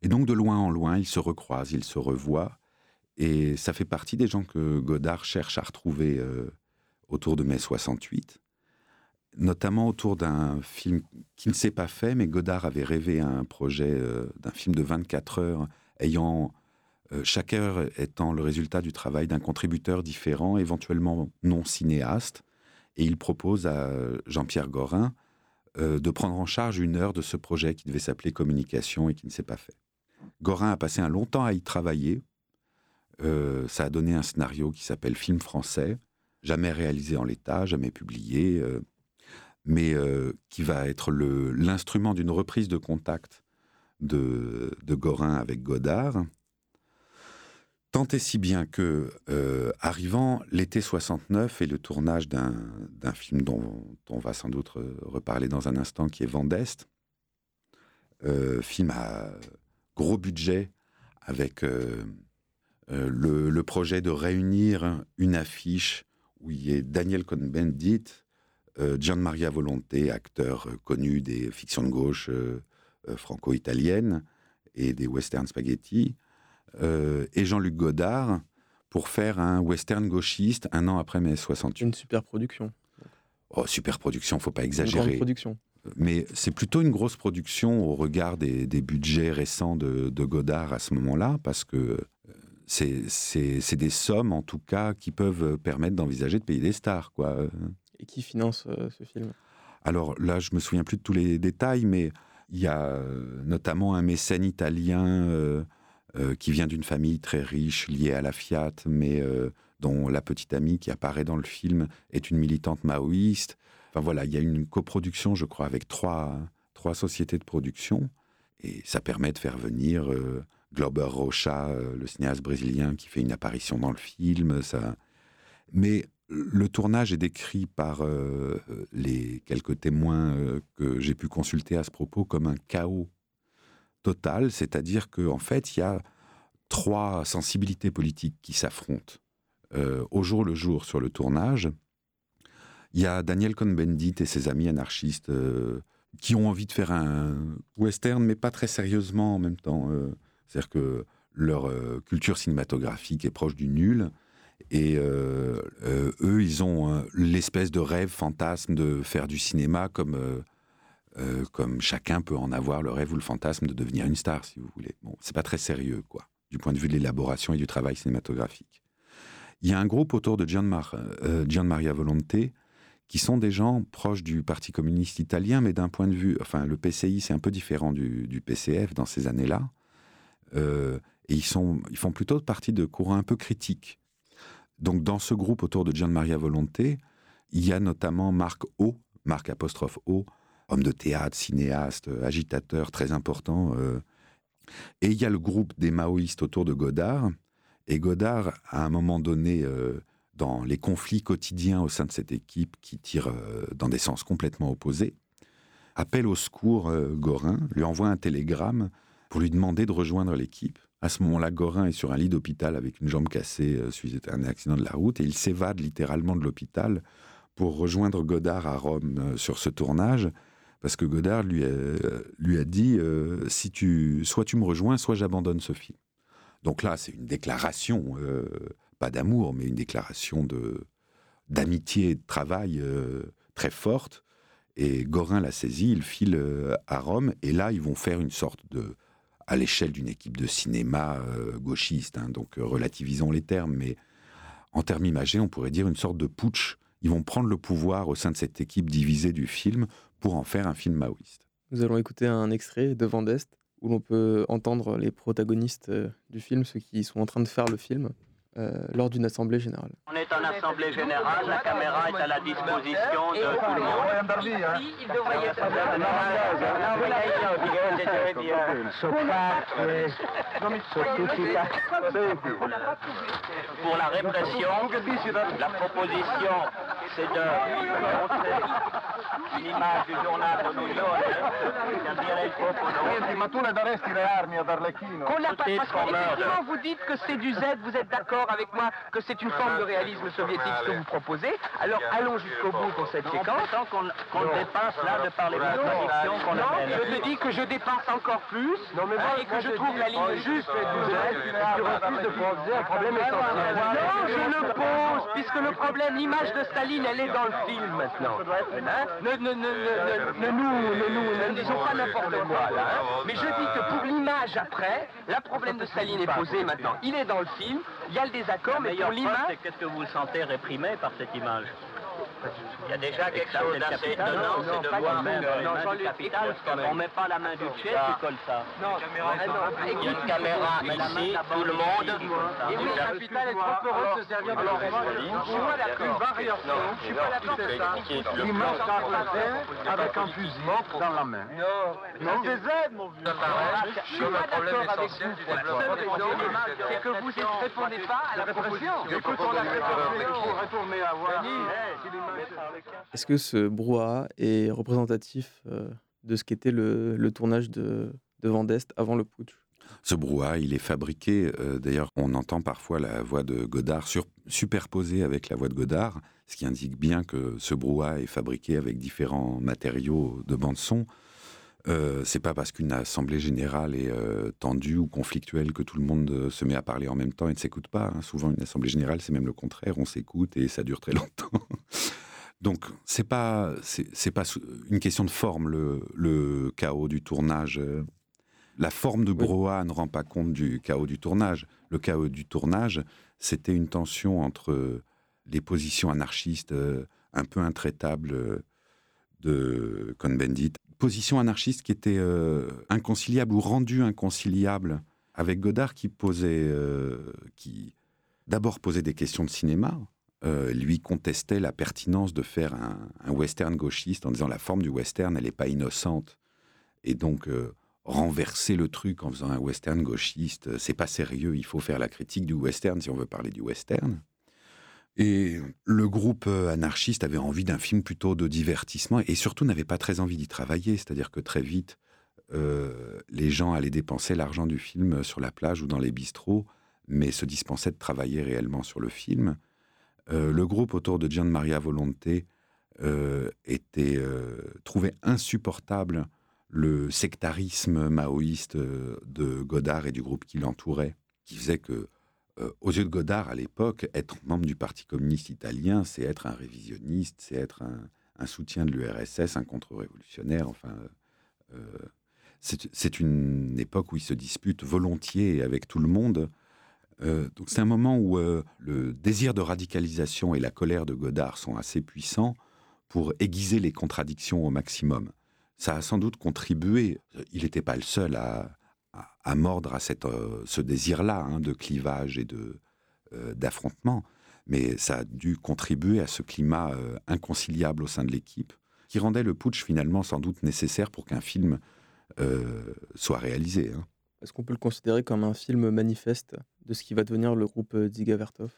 Et donc de loin en loin, ils se recroisent, ils se revoient, et ça fait partie des gens que Godard cherche à retrouver euh, autour de mai 68, notamment autour d'un film qui ne s'est pas fait, mais Godard avait rêvé à un projet euh, d'un film de 24 heures ayant chaque heure étant le résultat du travail d'un contributeur différent, éventuellement non cinéaste, et il propose à Jean-Pierre Gorin euh, de prendre en charge une heure de ce projet qui devait s'appeler Communication et qui ne s'est pas fait. Gorin a passé un long temps à y travailler. Euh, ça a donné un scénario qui s'appelle Film français, jamais réalisé en l'état, jamais publié, euh, mais qui va être l'instrument d'une reprise de contact de Gorin avec Godard. Tant et si bien que, euh, arrivant l'été 69 et le tournage d'un film dont, on va sans doute re- reparler dans un instant, qui est Vent d'Est, euh, film à gros budget, avec euh, le, projet de réunir une affiche où il y ait Daniel Cohn-Bendit, Gian Maria Volonté, acteur connu des fictions de gauche franco-italiennes et des western spaghetti, et Jean-Luc Godard pour faire un western gauchiste un an après mai 68. Une super production. Oh, super production, faut pas Une exagérer. production. Mais c'est plutôt une grosse production au regard des, des budgets récents de, de Godard à ce moment-là, parce que euh, c'est- des sommes, en tout cas, qui peuvent permettre d'envisager de payer des stars. Quoi. Et qui finance euh, ce film? Alors là, je me souviens plus de tous les détails, mais il y a euh, notamment un mécène italien euh, euh, qui vient d'une famille très riche, liée à la Fiat, mais euh, dont la petite amie qui apparaît dans le film est une militante maoïste. Enfin voilà, il y a une coproduction, je crois, avec trois, trois sociétés de production, et ça permet de faire venir euh, Glauber Rocha, le cinéaste brésilien, qui fait une apparition dans le film. Ça... Mais le tournage est décrit par les quelques témoins que j'ai pu consulter à ce propos comme un chaos total, c'est-à-dire qu'en en fait, il y a trois sensibilités politiques qui s'affrontent euh, au jour le jour sur le tournage. Il y a Daniel Cohn-Bendit et ses amis anarchistes euh, qui ont envie de faire un western, mais pas très sérieusement en même temps. euh, C'est-à-dire que leur culture cinématographique est proche du nul. Et eux, ils ont l'espèce de rêve fantasme de faire du cinéma comme, euh, comme chacun peut en avoir le rêve ou le fantasme de devenir une star, si vous voulez. Bon, c'est pas très sérieux, quoi, du point de vue de l'élaboration et du travail cinématographique. Il y a un groupe autour de Gian, euh, Maria Volonté qui sont des gens proches du Parti communiste italien, mais d'un point de vue, enfin, le PCI, c'est un peu différent du, du PCF dans ces années-là. Euh, et ils, sont, ils font plutôt partie de courants un peu critiques. Donc, dans ce groupe autour de Gian Maria Volonté, il y a notamment Marc O, Marc apostrophe O, homme de théâtre, cinéaste, euh, agitateur très important. euh. Et il y a le groupe des maoïstes autour de Godard. Et Godard, à un moment donné, euh, dans les conflits quotidiens au sein de cette équipe qui tire dans des sens complètement opposés, appelle au secours Gorin, lui envoie un télégramme pour lui demander de rejoindre l'équipe. À ce moment-là, Gorin est sur un lit d'hôpital avec une jambe cassée suite à un accident de la route et il s'évade littéralement de l'hôpital pour rejoindre Godard à Rome sur ce tournage parce que Godard lui a, dit euh, si tu soit tu me rejoins, soit j'abandonne ce film. Donc là, c'est une déclaration, euh, pas d'amour, mais une déclaration de d'amitié et de travail euh, très forte. Et Gorin l'a saisi, il file à Rome, et là, ils vont faire une sorte de, à l'échelle d'une équipe de cinéma gauchiste, hein, donc relativisons les termes, mais en termes imagés, on pourrait dire une sorte de putsch. Ils vont prendre le pouvoir au sein de cette équipe divisée du film pour en faire un film maoïste. Nous allons écouter un extrait de Vent d'Est où l'on peut entendre les protagonistes euh, du film, ceux qui sont en train de faire le film, lors d'une assemblée générale. On est en assemblée générale, la caméra est à la disposition de tout le monde. Pour la répression, la proposition, c'est de montrer une image du journal de New York, c'est-à-dire il faut qu'on ma tu le daresti le armi ad Arlecchino? Con la Parce qu'effectivement, vous dites que c'est du Z, vous êtes d'accord avec moi que c'est une forme de réalisme soviétique ce que vous proposez. Alors allons jusqu'au bout pour cette séquence. Tant qu'on dépasse là de par les contradictions qu'on Non, je te dis que je dépasse encore plus et que je trouve la ligne juste. Tu refuses de poser un problème essentiel. Non, je le pose, puisque le problème, l'image de Staline, elle est dans le film maintenant. Hein? Ne, nous, ne nous, ne disons pas n'importe quoi là. hein. Mais je dis que pour l'image après, le problème de Staline est posé maintenant. Il est dans le film, il y a le désaccord, La mais meilleure pour l'image. c'est qu'est-ce que vous sentez réprimé par cette image Il y a déjà quelque chose d'assez étonnant, c'est de voir même du Jean-Luc, capital, on même. met pas la main du chef, tu colles ça. Non, Il y a une caméra ici, tout le monde. Et oui, la capitale est trop heureuse de se servir de leur Je suis pas d'accord. variation, Je suis pas d'accord avec ça. Il marche terre avec un fusil dans la main. Non, c'est Z, mon vieux. Je suis pas d'accord avec vous. pour la C'est que vous ne répondez pas à la proposition. Écoute, on a fait faut retourner à voir. Est-ce que ce brouhaha est représentatif euh, de ce qu'était le, tournage de, de avant le putsch? Ce brouhaha, il est fabriqué. euh, D'ailleurs, on entend parfois la voix de Godard sur- superposée avec la voix de Godard, ce qui indique bien que ce brouhaha est fabriqué avec différents matériaux de bande son. Euh, c'est pas parce qu'une assemblée générale est euh, tendue ou conflictuelle que tout le monde euh, se met à parler en même temps et ne s'écoute pas. hein. Souvent, une assemblée générale, c'est même le contraire. On s'écoute et ça dure très longtemps. Donc, c'est pas, c'est pas une question de forme, le, le chaos du tournage. euh. La forme de Broa ne rend pas compte du chaos du tournage. Le chaos du tournage, c'était une tension entre les positions anarchistes un peu intraitables de Cohn-Bendit, position anarchiste qui était euh, inconciliable ou rendue inconciliable avec Godard qui posait, euh, qui d'abord posait des questions de cinéma, euh, lui contestait la pertinence de faire un, western gauchiste en disant la forme du western, elle n'est pas innocente. Et donc, renverser le truc en faisant un western gauchiste, c'est pas sérieux, il faut faire la critique du western si on veut parler du western. Et le groupe euh, anarchiste avait envie d'un film plutôt de divertissement et surtout n'avait pas très envie d'y travailler, c'est-à-dire que très vite, euh, les gens allaient dépenser l'argent du film sur la plage ou dans les bistrots, mais se dispensaient de travailler réellement sur le film. Euh, le groupe autour de Gian Maria Volonté était, trouvait insupportable le sectarisme maoïste de Godard et du groupe qui l'entourait, qui faisait que, euh, aux yeux de Godard à l'époque, être membre du Parti communiste italien, c'est être un révisionniste, c'est être un, soutien de l'URSS, un contre-révolutionnaire, enfin. euh, c'est c'est une époque où il se dispute volontiers avec tout le monde. Euh, donc c'est un moment où euh, le désir de radicalisation et la colère de Godard sont assez puissants pour aiguiser les contradictions au maximum. Ça a sans doute contribué, il n'était pas le seul à, à- mordre à cette, euh, ce désir-là hein, de clivage et de, euh, d'affrontement, mais ça a dû contribuer à ce climat euh, inconciliable au sein de l'équipe, qui rendait le putsch finalement sans doute nécessaire pour qu'un film soit réalisé. hein. Est-ce qu'on peut le considérer comme un film manifeste de ce qui va devenir le groupe Dziga Vertov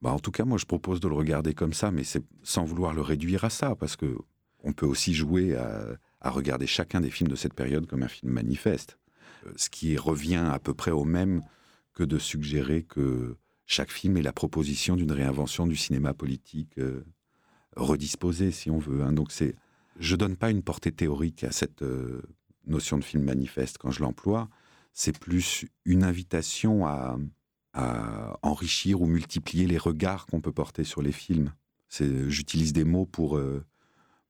Bah, en tout cas, moi, je propose de le regarder comme ça, mais c'est sans vouloir le réduire à ça, parce que on peut aussi jouer à, à regarder chacun des films de cette période comme un film manifeste, ce qui revient à peu près au même que de suggérer que chaque film est la proposition d'une réinvention du cinéma politique euh, redisposé, si on veut. hein. Donc, c'est, je donne pas une portée théorique à cette euh, notion de film manifeste quand je l'emploie. C'est plus une invitation à, à enrichir ou multiplier les regards qu'on peut porter sur les films. C'est, j'utilise des mots pour, euh,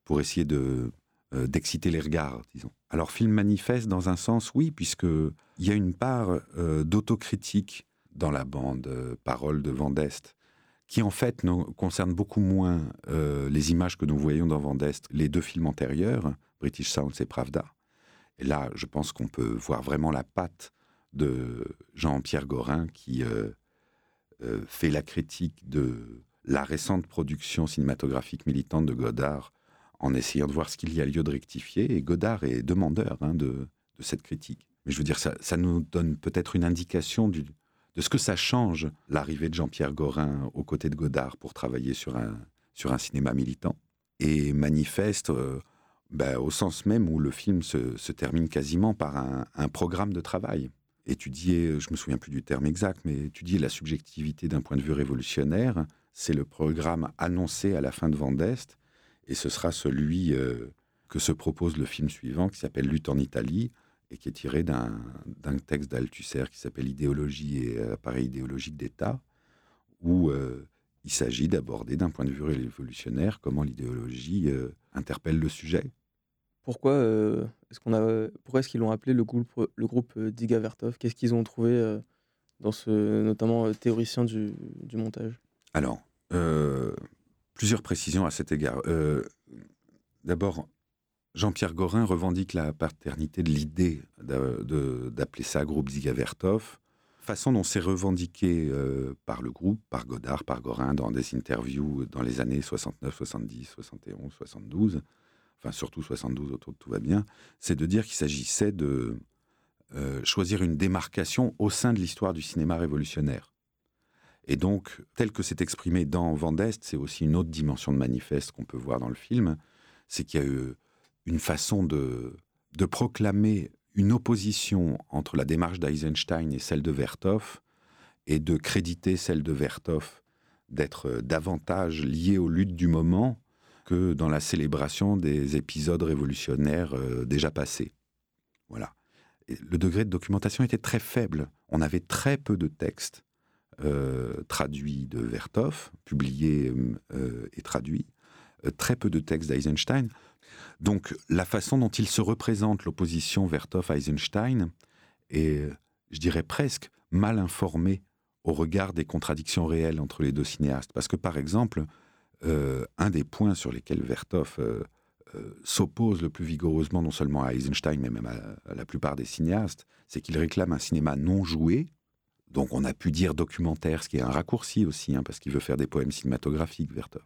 pour essayer de, euh, d'exciter les regards, disons. Alors, film manifeste, dans un sens, oui, puisqu'il y a une part euh, d'autocritique dans la bande euh, Parole de Van d'Est, qui en fait ne concerne beaucoup moins euh, les images que nous voyons dans Van d'Est, les deux films antérieurs, British Sounds et Pravda. Et là, je pense qu'on peut voir vraiment la patte de Jean-Pierre Gorin qui fait la critique de la récente production cinématographique militante de Godard en essayant de voir ce qu'il y a lieu de rectifier. Et Godard est demandeur hein, de, de cette critique. Mais je veux dire, ça, ça nous donne peut-être une indication de ce que ça change l'arrivée de Jean-Pierre Gorin aux côtés de Godard pour travailler sur un, cinéma militant. Et manifeste euh, ben, au sens même où le film se, termine quasiment par un, programme de travail. Étudier, je me souviens plus du terme exact, mais étudier la subjectivité d'un point de vue révolutionnaire, c'est le programme annoncé à la fin de Vendeste, et ce sera celui euh, que se propose le film suivant, qui s'appelle Lutte en Italie, et qui est tiré d'un texte d'Althusser qui s'appelle Idéologie et euh, appareil idéologique d'État, où euh, il s'agit d'aborder d'un point de vue révolutionnaire comment l'idéologie euh, interpelle le sujet. Pourquoi euh, est-ce qu'on a, pourquoi est-ce qu'ils l'ont appelé le groupe, le groupe Dziga Vertov? Qu'est-ce qu'ils ont trouvé dans ce, notamment théoricien du, du montage? Alors, plusieurs précisions à cet égard. Euh, D'abord, Jean-Pierre Gorin revendique la paternité de l'idée d'appeler ça groupe Zigavertov, façon dont c'est revendiqué euh, par le groupe, par Godard, par Gorin, dans des interviews dans les années 69, 70, 71, 72, enfin surtout 72, autour de tout va bien, c'est de dire qu'il s'agissait de euh, choisir une démarcation au sein de l'histoire du cinéma révolutionnaire. Et donc, tel que c'est exprimé dans Vendeste, c'est aussi une autre dimension de manifeste qu'on peut voir dans le film, c'est qu'il y a eu une façon de, de proclamer une opposition entre la démarche d'Eisenstein et celle de Vertov, et de créditer celle de Vertov d'être davantage liée aux luttes du moment que dans la célébration des épisodes révolutionnaires euh, déjà passés. Voilà. Le degré de documentation était très faible. On avait très peu de textes euh, traduits de Vertov, publiés euh, et traduits. euh, très peu de textes d'Eisenstein. Donc la façon dont il se représente l'opposition Vertov-Eisenstein est, je dirais presque, mal informée au regard des contradictions réelles entre les deux cinéastes. Parce que par exemple, un des points sur lesquels Vertov s'oppose le plus vigoureusement non seulement à Eisenstein, mais même à la plupart des cinéastes, c'est qu'il réclame un cinéma non joué. Donc on a pu dire documentaire, ce qui est un raccourci aussi, hein, parce qu'il veut faire des poèmes cinématographiques, Vertov.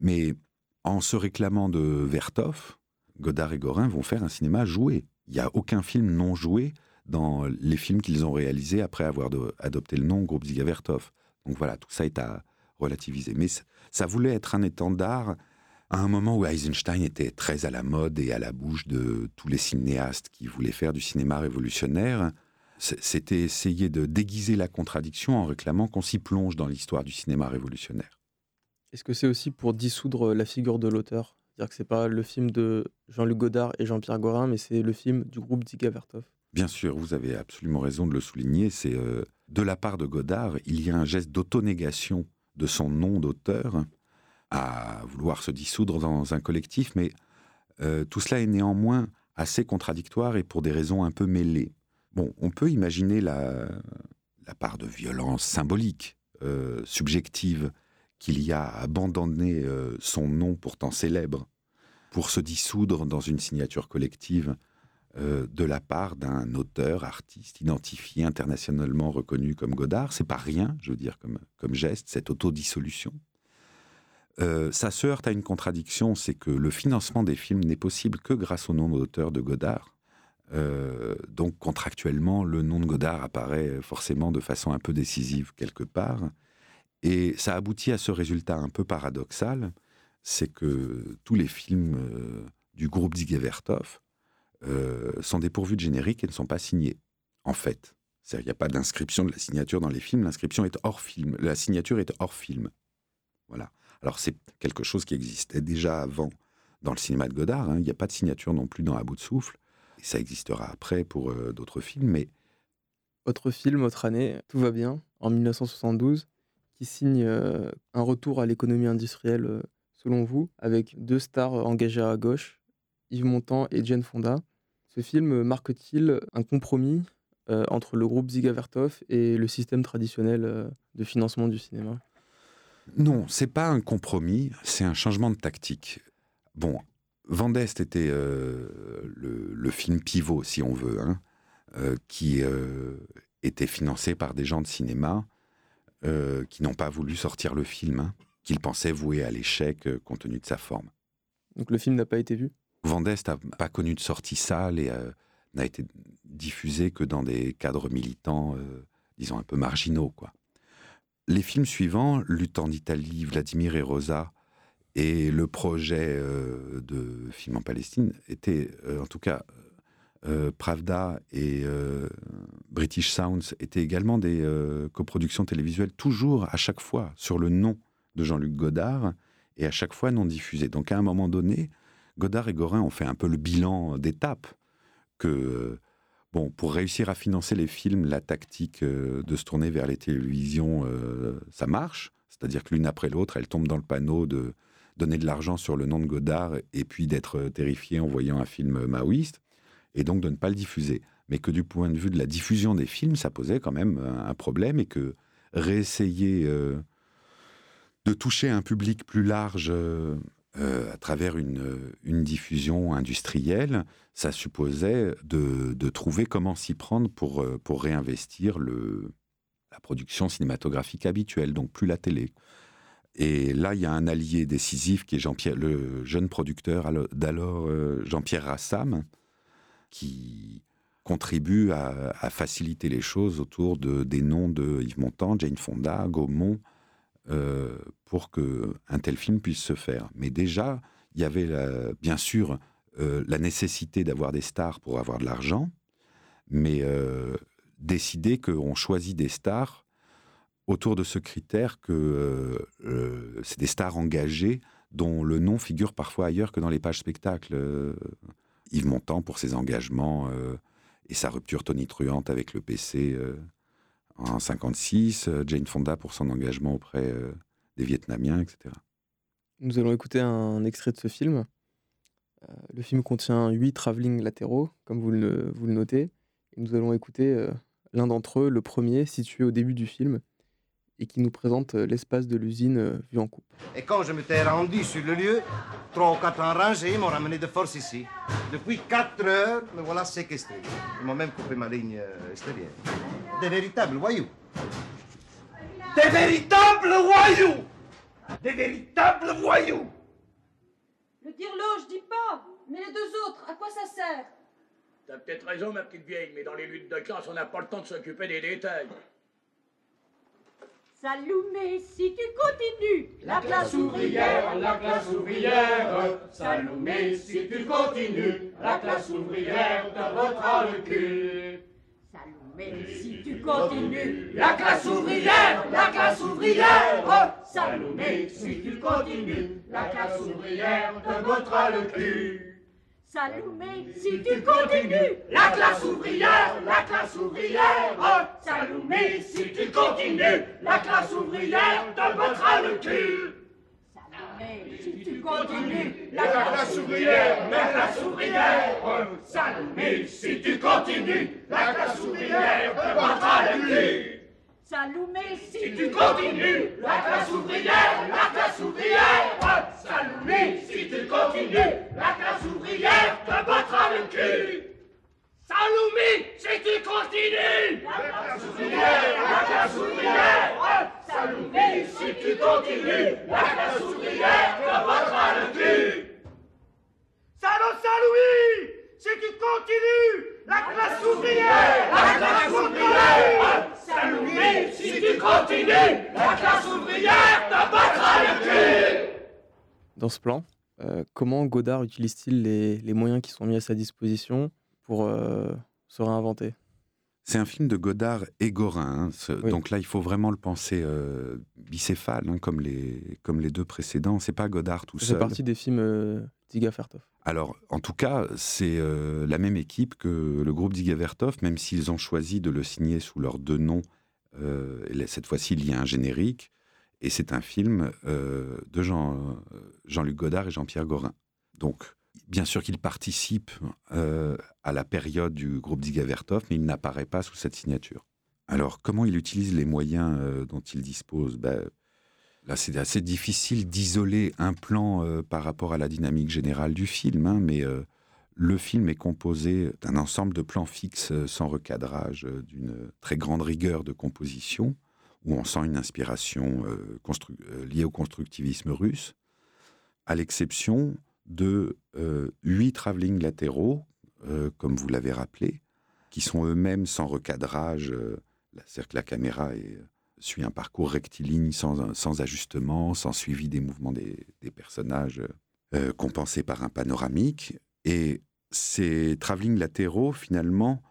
Mais en se réclamant de Vertov, Godard et Gorin vont faire un cinéma joué. Il n'y a aucun film non joué dans les films qu'ils ont réalisés après avoir adopté le nom groupe Ziga Vertov. Donc voilà, tout ça est à relativiser. Mais ça voulait être un étendard à un moment où Eisenstein était très à la mode et à la bouche de tous les cinéastes qui voulaient faire du cinéma révolutionnaire. C'était essayer de déguiser la contradiction en réclamant qu'on s'y plonge dans l'histoire du cinéma révolutionnaire. Est-ce que c'est aussi pour dissoudre la figure de l'auteur? C'est-à-dire que c'est pas le film de Jean-Luc Godard et Jean-Pierre Gorin, mais c'est le film du groupe Ziga Vertov. Bien sûr, vous avez absolument raison de le souligner. C'est euh, de la part de Godard, il y a un geste d'autonégation de son nom d'auteur à vouloir se dissoudre dans un collectif, mais euh, tout cela est néanmoins assez contradictoire et pour des raisons un peu mêlées. On peut imaginer la, part de violence symbolique, euh, subjective, qu'il y a à abandonner euh, son nom pourtant célèbre pour se dissoudre dans une signature collective euh, de la part d'un auteur, artiste identifié, internationalement reconnu comme Godard. C'est pas rien, je veux dire, comme, comme geste, cette autodissolution. Ça se heurte à une contradiction, c'est que le financement des films n'est possible que grâce au nom d'auteur de Godard. Euh, donc contractuellement, le nom de Godard apparaît forcément de façon un peu décisive quelque part. Et ça aboutit à ce résultat un peu paradoxal, c'est que tous les films euh, du groupe Ziga Vertov euh, sont dépourvus de générique et ne sont pas signés, en fait. Qu'il n'y a pas d'inscription de la signature dans les films, l'inscription est hors film, la signature est hors film. Voilà. Alors c'est quelque chose qui existait déjà avant dans le cinéma de Godard, hein. il n'y a pas de signature non plus dans À bout de souffle, ça existera après pour euh, d'autres films, mais Autre film, autre année, Tout va bien, en 1972, qui signe euh, un retour à l'économie industrielle, euh, selon vous, avec deux stars engagées à gauche, Yves Montand et Jane Fonda. Ce film marque-t-il un compromis entre le groupe Ziga Vertov et le système traditionnel de financement du cinéma? Non, c'est pas un compromis, c'est un changement de tactique. Bon, Vendeste était euh, le, le film pivot, si on veut, hein, euh, qui euh, était financé par des gens de cinéma qui n'ont pas voulu sortir le film, hein, qu'ils pensaient voué à l'échec compte tenu de sa forme. Donc le film n'a pas été vu? Vendeste n'a pas connu de sortie salle et n'a été diffusé que dans des cadres militants, disons, un peu marginaux. Quoi. Les films suivants, Lutte en Italie, Vladimir et Rosa, et le projet euh, de film en Palestine, étaient, euh, en tout cas, euh, Pravda et British Sounds étaient également des coproductions télévisuelles, toujours à chaque fois sur le nom de Jean-Luc Godard, et à chaque fois non diffusées. Donc à un moment donné, Godard et Gorin ont fait un peu le bilan d'étape que, bon, pour réussir à financer les films, la tactique de se tourner vers les télévisions, ça marche. C'est-à-dire que l'une après l'autre, elles tombent dans le panneau de donner de l'argent sur le nom de Godard et puis d'être terrifié en voyant un film maoïste, et donc de ne pas le diffuser. Mais que du point de vue de la diffusion des films, ça posait quand même un un problème et que réessayer euh, de toucher un public plus large euh, euh, à travers une, euh, une diffusion industrielle, ça supposait de, de trouver comment s'y prendre pour, euh, pour réinvestir le, la production cinématographique habituelle, donc plus la télé. Et là, il y a un allié décisif qui est Jean-Pierre, le jeune producteur d'alors, euh, Jean-Pierre Rassam, qui contribue à, faciliter les choses autour de, des noms de Yves Montand, Jane Fonda, Gaumont, euh, pour que un tel film puisse se faire. Mais déjà, il y avait bien sûr euh, la nécessité d'avoir des stars pour avoir de l'argent, mais euh, décider qu'on choisit des stars autour de ce critère que euh, euh, c'est des stars engagées dont le nom figure parfois ailleurs que dans les pages spectacles. Euh, Yves Montand pour ses engagements et sa rupture tonitruante avec le PC euh, en 56, euh, Jane Fonda pour son engagement auprès des Vietnamiens, etc. Nous allons écouter un extrait de ce film. Le film contient huit travelling latéraux, comme vous le, notez. Nous allons écouter l'un d'entre eux, le premier, situé au début du film, et qui nous présente euh, l'espace de l'usine euh, vu en coupe. Et quand je m'étais rendu sur le lieu, trois ou quatre enragés m'ont ramené de force ici. Depuis quatre heures, me voilà séquestré. Ils m'ont même coupé ma ligne euh, extérieure. Des véritables voyous. Des véritables voyous Des véritables voyous Le dirlo, je dis pas. Mais les deux autres, à quoi ça sert? T'as peut-être raison, ma petite vieille, mais dans les luttes de classe, on n'a pas le temps de s'occuper des détails. Saloumé, si tu continues, La classe ouvrière, la classe ouvrière, Salomé, si tu continues, la classe ouvrière te bottera le cul. Salomé, si tu continues, La classe ouvrière, la classe ouvrière, Salomé, si tu continues, la classe ouvrière te bottera le cul. Salomé, si tu continues, La classe ouvrière, la classe ouvrière, Salomé, si tu continues, la classe ouvrière te bottera le cul. Salomé, si tu continues, La classe ouvrière, la classe ouvrière, Salomé, si tu continues, la classe ouvrière te bottera le cul. Salomé, si Si tu continues, la classe ouvrière, la classe ouvrière, Salomé, si tu continues, la classe ouvrière te bottera le cul. Salomé, si tu continues, la classe ouvrière, la classe ouvrière, Salomé, si tu continues, la classe ouvrière te bottera le cul. Salaud Saint-Louis Si tu continues, la classe ouvrière La classe ouvrière, Salomé, si tu continues, la classe ouvrière te bottera le cul. Dans ce plan, euh, comment Godard utilise-t-il les, les moyens qui sont mis à sa disposition pour euh, se réinventer? C'est un film de Godard et Gorin. hein. Ce- Donc là, il faut vraiment le penser euh, bicéphale, hein, comme, les, comme les deux précédents. C'est pas Godard tout Ça seul. fait partie des films euh, d'Iga. Alors, en tout cas, c'est euh, la même équipe que le groupe Diga Vertov, même s'ils ont choisi de le signer sous leurs deux noms. Euh, cette fois-ci, il y a un générique. Et c'est un film euh, de Jean, Jean-Luc Godard et Jean-Pierre Gorin. Donc, bien sûr qu'il participe à la période du groupe Diga Vertov, mais il n'apparaît pas sous cette signature. Alors, comment il utilise les moyens dont il dispose? Ben, Là, c'est assez difficile d'isoler un plan euh, par rapport à la dynamique générale du film, hein, mais euh, le film est composé d'un ensemble de plans fixes euh, sans recadrage, d'une très grande rigueur de composition, où on sent une inspiration liée au constructivisme russe, à l'exception de huit travelling latéraux, comme vous l'avez rappelé, qui sont eux-mêmes sans recadrage, c'est-à-dire que la caméra est, suit un parcours rectiligne sans, sans ajustement, sans suivi des mouvements des, personnages euh, compensés par un panoramique. Et ces travelling latéraux, finalement,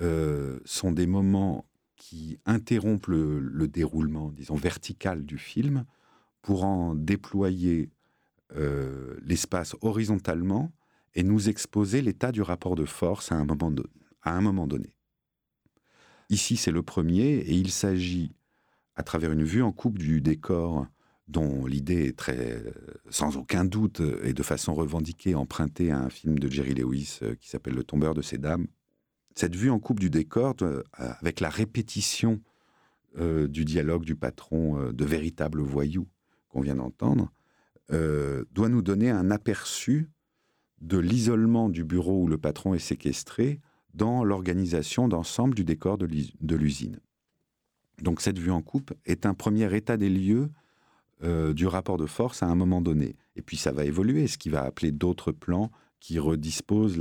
euh, sont des moments qui interrompent le, le déroulement, disons, vertical du film pour en déployer euh, l'espace horizontalement et nous exposer l'état du rapport de force à un moment donné. Ici, c'est le premier, et il s'agit, à travers une vue en coupe du décor, dont l'idée est très, sans aucun doute, et de façon revendiquée, empruntée à un film de Jerry Lewis euh, qui s'appelle Le tombeur de ces dames. Cette vue en coupe du décor, euh, avec la répétition euh, du dialogue du patron euh, de véritables voyous qu'on vient d'entendre, euh, doit nous donner un aperçu de l'isolement du bureau où le patron est séquestré dans l'organisation d'ensemble du décor de l'usine. Donc cette vue en coupe est un premier état des lieux euh, du rapport de force à un moment donné. Et puis ça va évoluer, ce qui va appeler d'autres plans qui redisposent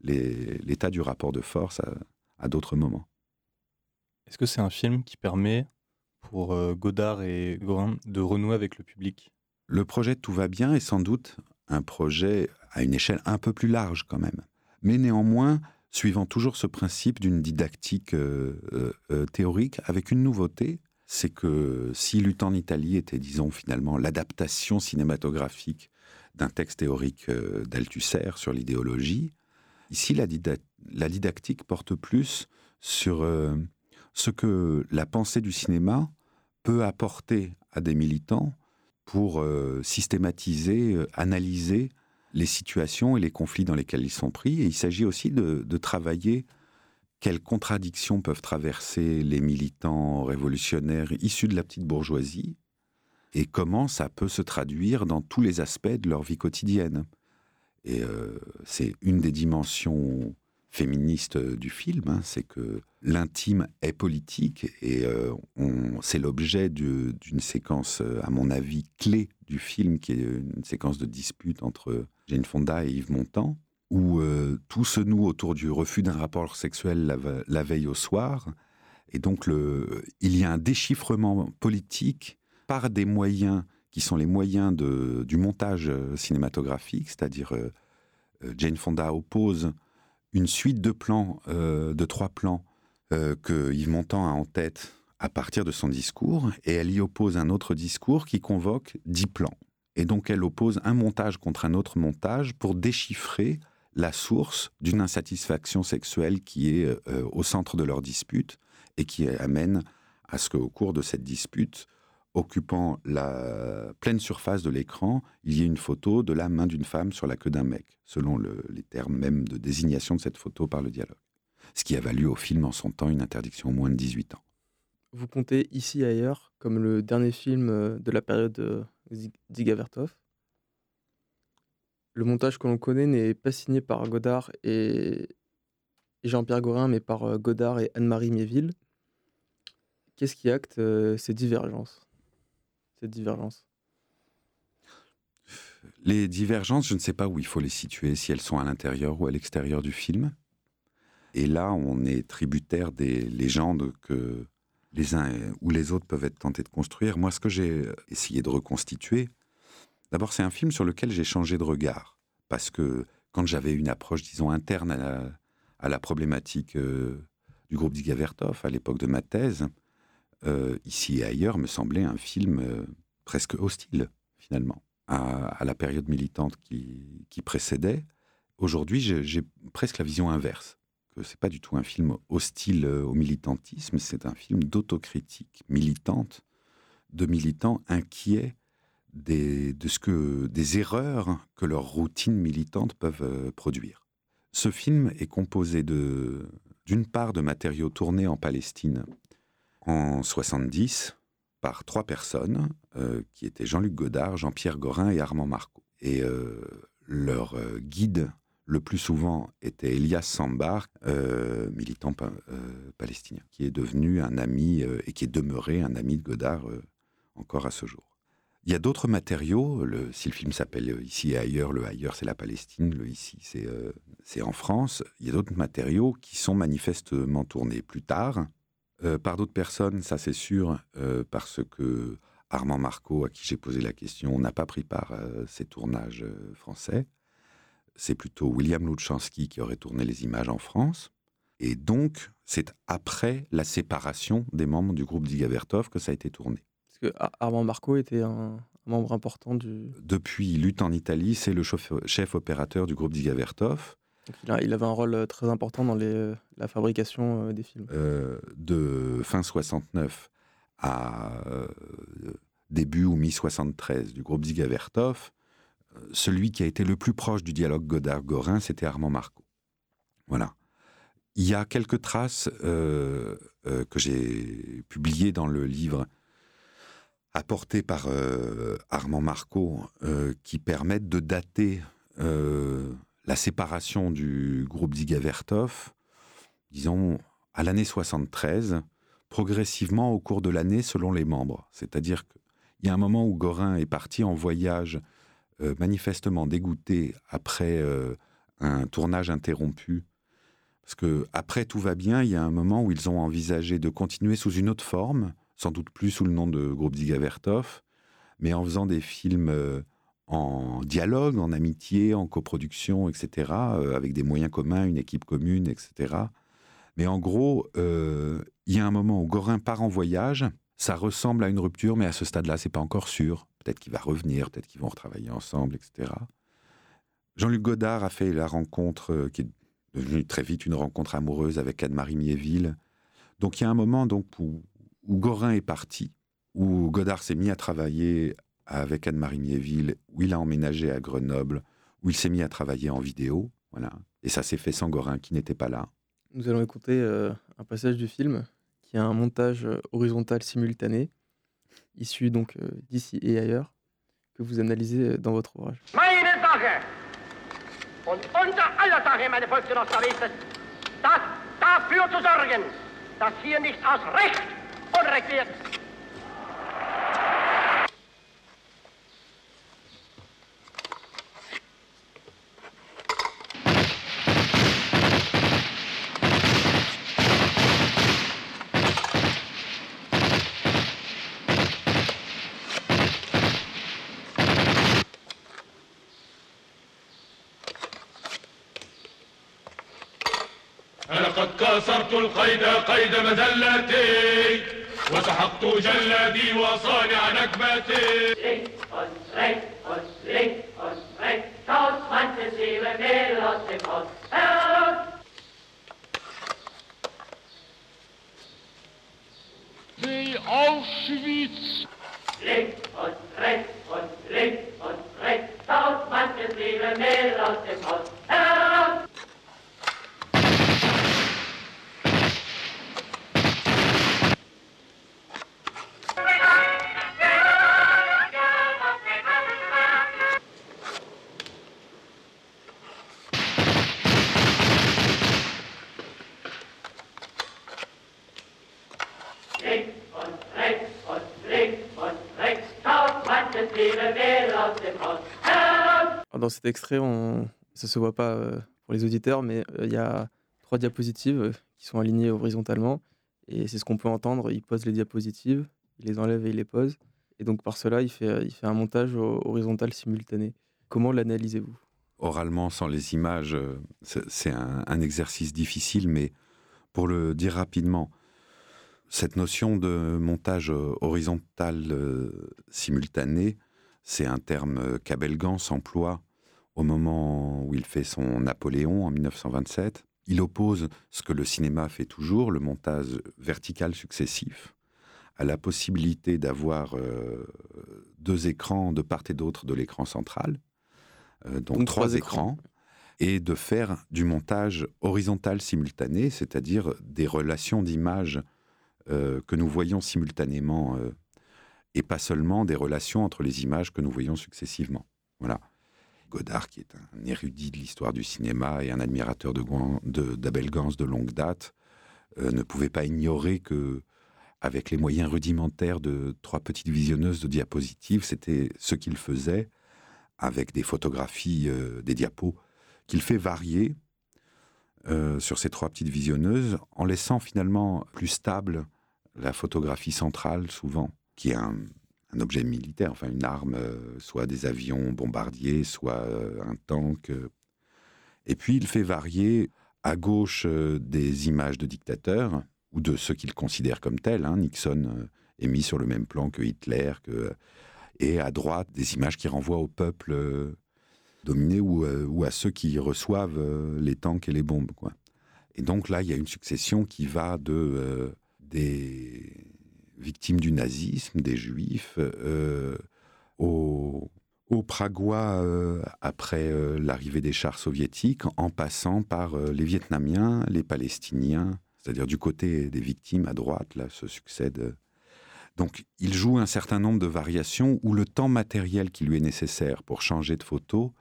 l'état du rapport de force à, à d'autres moments. Est-ce que c'est un film qui permet pour euh, Godard et Gorin de renouer avec le public? Le projet Tout va bien est sans doute un projet à une échelle un peu plus large quand même. Mais néanmoins, suivant toujours ce principe d'une didactique euh, euh, euh, théorique, avec une nouveauté, c'est que si Lutte en Italie était, disons, finalement l'adaptation cinématographique d'un texte théorique d'Althusser sur l'idéologie, ici la, dida- la didactique porte plus sur ce que la pensée du cinéma peut apporter à des militants pour systématiser, analyser les situations et les conflits dans lesquels ils sont pris. Et il s'agit aussi de, travailler quelles contradictions peuvent traverser les militants révolutionnaires issus de la petite bourgeoisie et comment ça peut se traduire dans tous les aspects de leur vie quotidienne. Et euh, c'est une des dimensions féministes du film, hein, c'est que l'intime est politique et euh, c'est l'objet d'une séquence, euh, à mon avis, clé du film, qui est une séquence de dispute entre Jane Fonda et Yves Montand, où euh, tout se noue autour du refus d'un rapport sexuel la, ve- la veille au soir. Et donc, il y a un déchiffrement politique par des moyens qui sont les moyens du montage euh, cinématographique, c'est-à-dire euh, euh, Jane Fonda oppose une suite de plans, euh, de trois plans, euh, que Yves Montand a en tête à partir de son discours, et elle y oppose un autre discours qui convoque dix plans. Et donc elle oppose un montage contre un autre montage pour déchiffrer la source d'une insatisfaction sexuelle qui est euh, au centre de leur dispute et qui amène à ce qu'au cours de cette dispute, occupant la pleine surface de l'écran, il y ait une photo de la main d'une femme sur la queue d'un mec, selon le- les termes même de désignation de cette photo par le dialogue. Ce qui a valu au film en son temps une interdiction au moins de 18 ans. Vous comptez Ici et ailleurs comme le dernier film euh, de la période euh, Zig- Dziga Vertov. Le montage que l'on connaît n'est pas signé par Godard et, Jean-Pierre Gorin, mais par euh, Godard et Anne-Marie Miéville. Qu'est-ce qui acte ces divergences? Cette divergence? Les divergences, je ne sais pas où il faut les situer, si elles sont à l'intérieur ou à l'extérieur du film. Et là, on est tributaire des légendes que les uns ou les autres peuvent être tentés de construire. Moi, ce que j'ai essayé de reconstituer, d'abord, c'est un film sur lequel j'ai changé de regard. Parce que quand j'avais une approche, disons, interne à la, problématique euh, du groupe Diga Vertov, à l'époque de ma thèse, euh, ici et ailleurs, me semblait un film euh, presque hostile, finalement, à, à la période militante qui, qui précédait. Aujourd'hui, j'ai presque la vision inverse que c'est pas du tout un film hostile euh, au militantisme, c'est un film d'autocritique militante, de militants inquiets des, des erreurs que leurs routines militantes peuvent euh, produire. Ce film est composé d'une part de matériaux tournés en Palestine en 70 par trois personnes, euh, qui étaient Jean-Luc Godard, Jean-Pierre Gorin et Armand Marco. Et leur guide le plus souvent était Elias Sambar, euh, militant euh, palestinien, qui est devenu un ami euh, et qui est demeuré un ami de Godard encore à ce jour. Il y a d'autres matériaux, le, si le film s'appelle Ici et ailleurs, le ailleurs c'est la Palestine, le ici c'est en France, il y a d'autres matériaux qui sont manifestement tournés plus tard, par d'autres personnes, ça c'est sûr, parce que Armand Marco, à qui j'ai posé la question, n'a pas pris part à ces tournages français c'est plutôt William Luchanski qui aurait tourné les images en France. Et donc, c'est après la séparation des membres du groupe Diga Vertov que ça a été tourné. Parce que Ar- Armand Marco était un, membre important du. Depuis Lutte en Italie, c'est le chef, chef opérateur du groupe Diga Vertov. donc il, a- il avait un rôle euh, très important dans les, euh, la fabrication euh, des films. Euh, de fin 69 à euh, début ou mi-73 du groupe Diga Vertov, euh, celui qui a été le plus proche du dialogue Godard-Gorin, c'était Armand Marco. Voilà. Il y a quelques traces euh, euh, que j'ai publiées dans le livre apporté par euh, Armand Marco qui permettent de dater la séparation du groupe Diga Vertov, disons, à l'année 73, progressivement au cours de l'année selon les membres. C'est-à-dire qu'il y a un moment où Gorin est parti en voyage euh, manifestement dégoûté après euh, un tournage interrompu. Parce que après tout va bien, il y a un moment où ils ont envisagé de continuer sous une autre forme, sans doute plus sous le nom de groupe Diga Vertov, mais en faisant des films euh, en dialogue, en amitié, en coproduction, etc., avec des moyens communs, une équipe commune, etc. Mais en gros, il y a un moment où Gorin part en voyage, ça ressemble à une rupture, mais à ce stade-là, c'est pas encore sûr. Peut-être qu'il va revenir, peut-être qu'ils vont retravailler ensemble, etc. Jean-Luc Godard a fait la rencontre euh, qui est devenue très vite une rencontre amoureuse avec Anne-Marie Miéville. Donc il y a un moment donc où, Gorin est parti, où Godard s'est mis à travailler avec Anne-Marie Miéville, où il a emménagé à Grenoble, où il s'est mis à travailler en vidéo. Voilà. Et ça s'est fait sans Gorin, qui n'était pas là. Nous allons écouter euh, un passage du film qui a un montage euh, horizontal simultané, issu donc euh, d'ici et ailleurs, que vous analysez euh, dans votre ouvrage. أطلقت القيد قيد مذلتي وسحقت جلدي وصانع نكبتي Wie Auschwitz. Links und rechts und links und rechts, tausend Mann leben mehr aus dem Haus. Dans cet extrait, on... ça se voit pas euh, pour les auditeurs, mais euh, il y a trois diapositives euh, qui sont alignées horizontalement. Et c'est ce qu'on peut entendre. Il pose les diapositives, il les enlève et il les pose. Et donc par cela, il fait, un montage ho- horizontal simultané. Comment l'analysez-vous? Oralement, sans les images, c'est un, exercice difficile, mais pour le dire rapidement, cette notion de montage horizontal simultané, c'est un terme euh, qu'Abel Gans emploie au moment où il fait son Napoléon en 1927. Il oppose ce que le cinéma fait toujours, le montage vertical successif, à la possibilité d'avoir euh, deux écrans de part et d'autre de l'écran central, euh, donc, Donc, trois trois écrans. écrans, et de faire du montage horizontal simultané, c'est-à-dire des relations d'images euh, que nous voyons simultanément, et pas seulement des relations entre les images que nous voyons successivement. Voilà. Godard, qui est un érudit de l'histoire du cinéma et un admirateur d'Abel Gans de longue date, euh, ne pouvait pas ignorer que, avec les moyens rudimentaires de trois petites visionneuses de diapositives, c'était ce qu'il faisait avec des photographies, euh, des diapos, qu'il fait varier euh, sur ces trois petites visionneuses, en laissant finalement plus stable la photographie centrale, souvent, qui est un, un objet militaire, enfin une arme, euh, soit des avions bombardiers, soit euh, un tank. euh. Et puis il fait varier à gauche des images de dictateurs, ou de ceux qu'il considère comme tels. hein. Nixon est mis sur le même plan que Hitler, et à droite des images qui renvoient au peuple dominé ou, à ceux qui reçoivent les tanks et les bombes. Et donc là, il y a une succession qui va de des victimes du nazisme, des juifs, euh, aux, Pragois euh, après euh, l'arrivée des chars soviétiques, en passant par euh, les Vietnamiens, les Palestiniens, c'est-à-dire du côté des victimes à droite, là, se succèdent. Donc, il joue un certain nombre de variations où le temps matériel qui lui est nécessaire pour changer de photo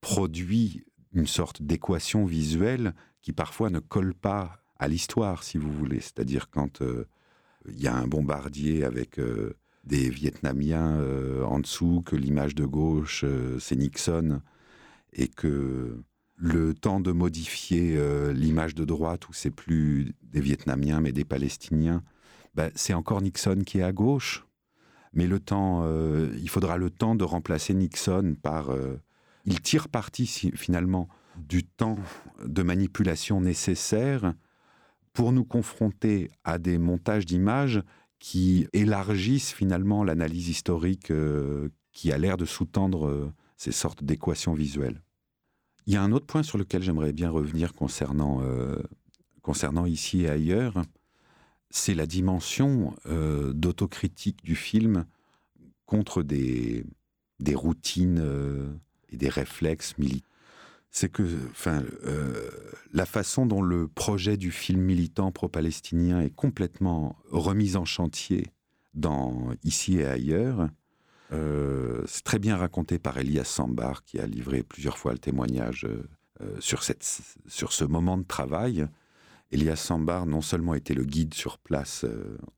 produit une sorte d'équation visuelle qui parfois ne colle pas à l'histoire, si vous voulez. C'est-à-dire quand il y a un bombardier avec euh, des Vietnamiens euh, en dessous, que l'image de gauche, euh, c'est Nixon, et que le temps de modifier l'image de droite, où c'est plus des Vietnamiens mais des Palestiniens, ben, c'est encore Nixon qui est à gauche. Mais le temps, il faudra le temps de remplacer Nixon par. il tire parti finalement du temps de manipulation nécessaire pour nous confronter à des montages d'images qui élargissent finalement l'analyse historique euh, qui a l'air de sous-tendre euh, ces sortes d'équations visuelles. Il y a un autre point sur lequel j'aimerais bien revenir concernant, euh, concernant ici et ailleurs, c'est la dimension d'autocritique du film contre des, des routines et des réflexes militaires. C'est que enfin, euh, la façon dont le projet du film militant pro-palestinien est complètement remis en chantier dans Ici et ailleurs, euh, c'est très bien raconté par Elias Sambar, qui a livré plusieurs fois le témoignage euh, sur, cette, sur ce moment de travail. Elias Sambar non seulement était le guide sur place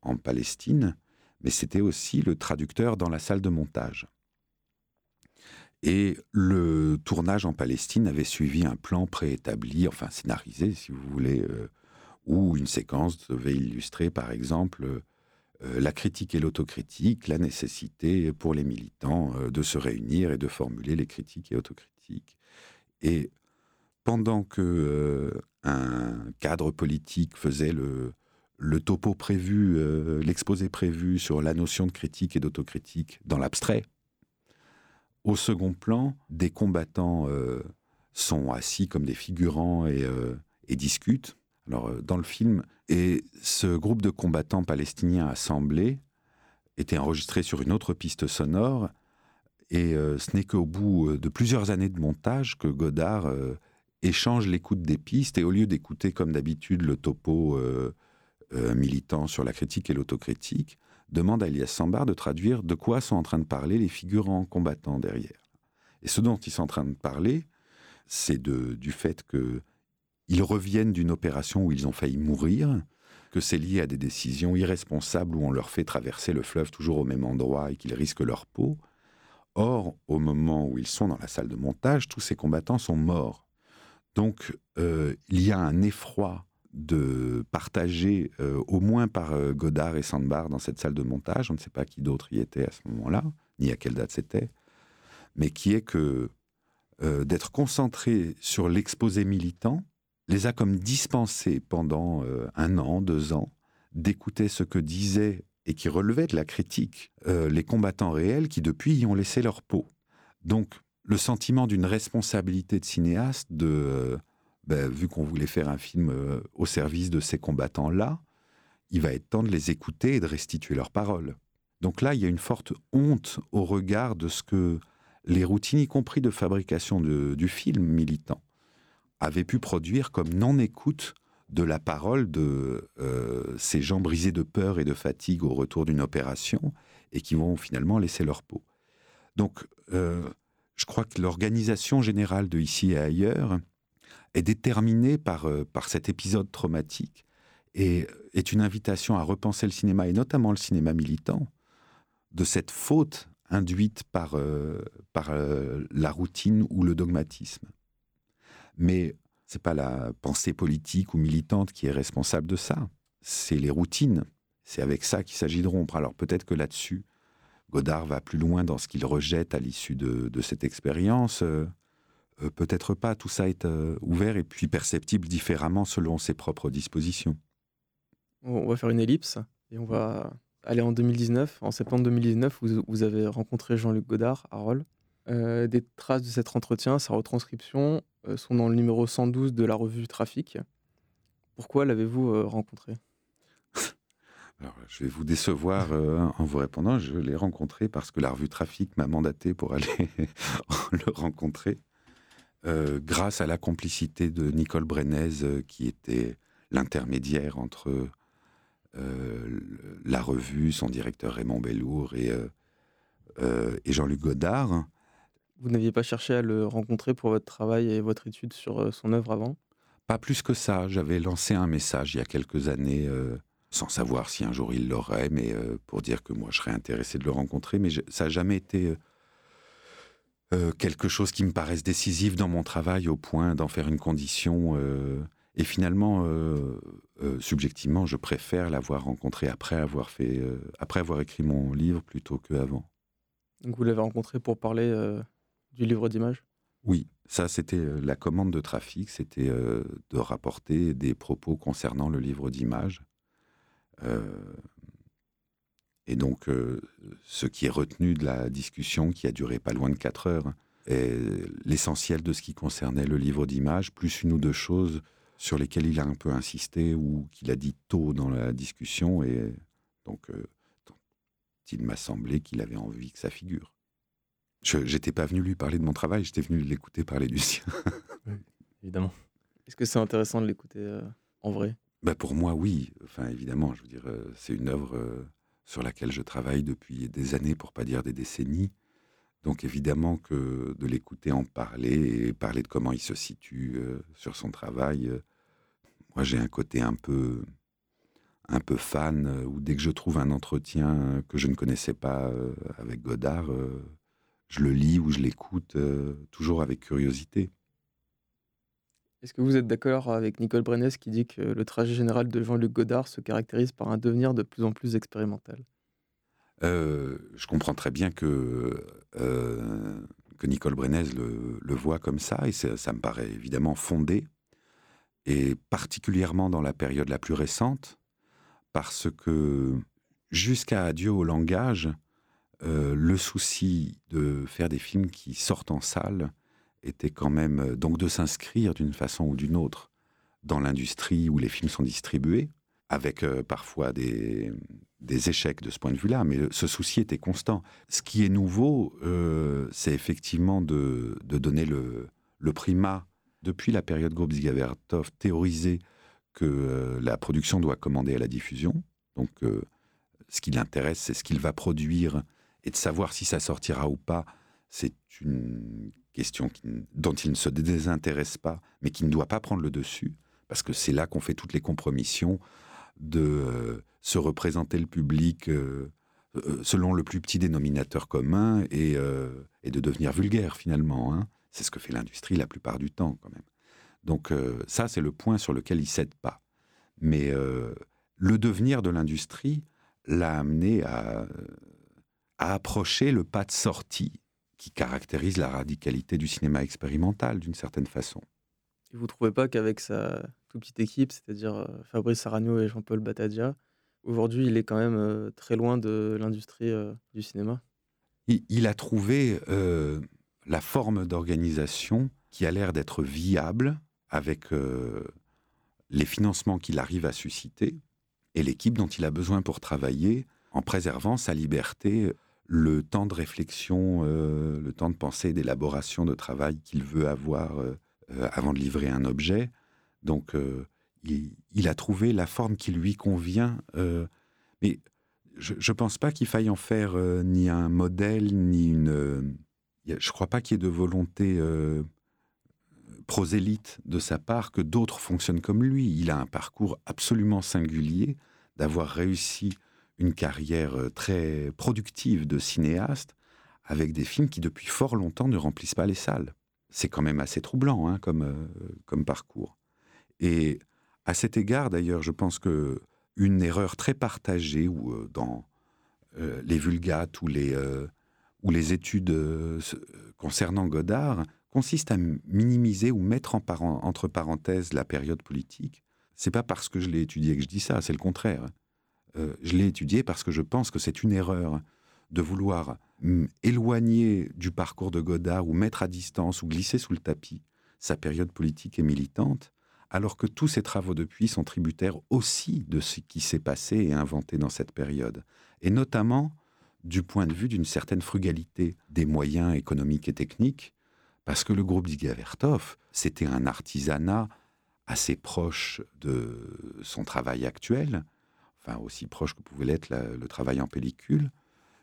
en Palestine, mais c'était aussi le traducteur dans la salle de montage. Et le tournage en Palestine avait suivi un plan préétabli, enfin scénarisé si vous voulez, euh, où une séquence devait illustrer par exemple euh, la critique et l'autocritique, la nécessité pour les militants euh, de se réunir et de formuler les critiques et autocritiques. Et pendant que un cadre politique faisait le topo prévu, l'exposé prévu sur la notion de critique et d'autocritique dans l'abstrait, au second plan, des combattants sont assis comme des figurants et, et discutent. Alors, dans le film, et ce groupe de combattants palestiniens assemblés était enregistré sur une autre piste sonore. Et euh, ce n'est qu'au bout euh, de plusieurs années de montage que Godard euh, échange l'écoute des pistes. Et au lieu d'écouter comme d'habitude le topo militant sur la critique et l'autocritique, demande à Elias Sambar de traduire de quoi sont en train de parler les figurants combattants derrière. Et ce dont ils sont en train de parler, c'est du fait que ils reviennent d'une opération où ils ont failli mourir, que c'est lié à des décisions irresponsables où on leur fait traverser le fleuve toujours au même endroit et qu'ils risquent leur peau. Or, au moment où ils sont dans la salle de montage, tous ces combattants sont morts. Donc, euh, il y a un effroi de partager, euh, au moins par euh, Godard et Sandbar, dans cette salle de montage, on ne sait pas qui d'autre y était à ce moment-là, ni à quelle date c'était, mais qui est que d'être concentré sur l'exposé militant, les a comme dispensés pendant euh, un an, deux ans, d'écouter ce que disaient et qui relevaient de la critique euh, les combattants réels qui depuis y ont laissé leur peau. Donc le sentiment d'une responsabilité de cinéaste, de, euh, ben, vu qu'on voulait faire un film au service de ces combattants-là, il va être temps de les écouter et de restituer leurs paroles. Donc là, il y a une forte honte au regard de ce que les routines, y compris de fabrication du film militant, avait pu produire comme non-écoute de la parole de euh, ces gens brisés de peur et de fatigue au retour d'une opération et qui vont finalement laisser leur peau. Donc, euh, je crois que l'organisation générale de ici et ailleurs est déterminée par, euh, par cet épisode traumatique et est une invitation à repenser le cinéma et notamment le cinéma militant de cette faute induite par, par la routine ou le dogmatisme. Mais c'est pas la pensée politique ou militante qui est responsable de ça. C'est les routines. C'est avec ça qu'il s'agit de rompre. Alors peut-être que là-dessus, Godard va plus loin dans ce qu'il rejette à l'issue de, cette expérience. Euh, euh, peut-être pas. Tout ça est euh, ouvert et puis perceptible différemment selon ses propres dispositions. On va faire une ellipse et on va aller en 2019. En septembre 2019, vous, vous avez rencontré Jean-Luc Godard à Rolles. des traces de cet entretien, sa retranscription, euh, sont dans le numéro 112 de la revue Trafic. Pourquoi l'avez-vous euh, rencontré? Alors, je vais vous décevoir euh, en vous répondant. Je l'ai rencontré parce que la revue Trafic m'a mandaté pour aller le rencontrer, grâce à la complicité de Nicole Brenez, qui était l'intermédiaire entre la revue, son directeur Raymond Bellour et, et Jean-Luc Godard. Vous n'aviez pas cherché à le rencontrer pour votre travail et votre étude sur euh, son œuvre avant? Pas plus que ça. J'avais lancé un message il y a quelques années, euh, sans savoir si un jour il l'aurait, mais euh, pour dire que moi je serais intéressé de le rencontrer. Mais ça n'a jamais été quelque chose qui me paraisse décisif dans mon travail au point d'en faire une condition. et finalement, subjectivement, je préfère l'avoir rencontré après avoir, fait, après avoir écrit mon livre plutôt qu'avant. Donc vous l'avez rencontré pour parler du livre d'images Oui, ça c'était euh, la commande de trafic, c'était euh, de rapporter des propos concernant le livre d'images. Euh, et donc, ce qui est retenu de la discussion, qui a duré pas loin de quatre heures, est l'essentiel de ce qui concernait le livre d'images, plus une ou deux choses sur lesquelles il a un peu insisté ou qu'il a dit tôt dans la discussion. Et donc, il m'a semblé qu'il avait envie que ça figure. Je n'étais pas venu lui parler de mon travail, j'étais venu l'écouter parler du sien. Évidemment. Est-ce que c'est intéressant de l'écouter euh, en vrai? Bah pour moi, oui. Enfin, évidemment, je veux dire, euh, c'est une œuvre euh, sur laquelle je travaille depuis des années, pour pas dire des décennies. Donc évidemment que de l'écouter en parler et parler de comment il se situe euh, sur son travail, euh, moi j'ai un côté un peu un peu fan euh, où dès que je trouve un entretien que je ne connaissais pas avec Godard, je le lis ou je l'écoute toujours avec curiosité. Est-ce que vous êtes d'accord avec Nicole Brennès qui dit que le trajet général de Jean-Luc Godard se caractérise par un devenir de plus en plus expérimental? Euh, je comprends très bien que, euh, Nicole Brenez le, voit comme ça, et ça, ça me paraît évidemment fondé, et particulièrement dans la période la plus récente, parce que jusqu'à Adieu au langage, euh, le souci de faire des films qui sortent en salle était quand même euh, donc de s'inscrire d'une façon ou d'une autre dans l'industrie où les films sont distribués, avec euh, parfois des, des échecs de ce point de vue-là, mais ce souci était constant. Ce qui est nouveau, euh, c'est effectivement de, de donner le, le primat, depuis la période groupe Zigavertov, théoriser que euh, la production doit commander à la diffusion. Donc, euh, ce qui l'intéresse, c'est ce qu'il va produire, et de savoir si ça sortira ou pas, c'est une question dont il ne se désintéresse pas, mais qui ne doit pas prendre le dessus, parce que c'est là qu'on fait toutes les compromissions de euh, se représenter le public euh, euh, selon le plus petit dénominateur commun et, de devenir vulgaire finalement. hein. C'est ce que fait l'industrie la plupart du temps quand même. Donc ça, c'est le point sur lequel il cède pas. Mais le devenir de l'industrie l'a amené à approcher le pas de sortie qui caractérise la radicalité du cinéma expérimental d'une certaine façon. Et vous trouvez pas qu'avec sa toute petite équipe, c'est-à-dire euh, Fabrice Aragno et Jean-Paul Battadia, aujourd'hui il est quand même euh, très loin de l'industrie euh, du cinéma? Il, il a trouvé euh, la forme d'organisation qui a l'air d'être viable avec euh, les financements qu'il arrive à susciter et l'équipe dont il a besoin pour travailler en préservant sa liberté, le temps de réflexion, euh, le temps de pensée, d'élaboration, de travail qu'il veut avoir euh, euh, avant de livrer un objet. Donc, il, il a trouvé la forme qui lui convient. mais je ne pense pas qu'il faille en faire ni un modèle, ni une. je ne crois pas qu'il y ait de volonté prosélyte de sa part que d'autres fonctionnent comme lui. Il a un parcours absolument singulier d'avoir réussi une carrière euh, très productive de cinéaste avec des films qui depuis fort longtemps ne remplissent pas les salles. C'est quand même assez troublant hein, comme, euh, comme parcours. Et à cet égard, d'ailleurs, je pense que une erreur très partagée ou euh, dans les vulgates ou les, études concernant Godard consiste à minimiser ou mettre entre parenthèses la période politique. C'est pas parce que je l'ai étudié que je dis ça, c'est le contraire. Euh, je l'ai étudié parce que je pense que c'est une erreur de vouloir mm, éloigner du parcours de Godard ou mettre à distance ou glisser sous le tapis sa période politique et militante, alors que tous ses travaux depuis sont tributaires aussi de ce qui s'est passé et inventé dans cette période, et notamment du point de vue d'une certaine frugalité des moyens économiques et techniques, parce que le groupe Digavertov, c'était un artisanat assez proche de son travail actuel, enfin aussi proche que pouvait l'être le travail en pellicule.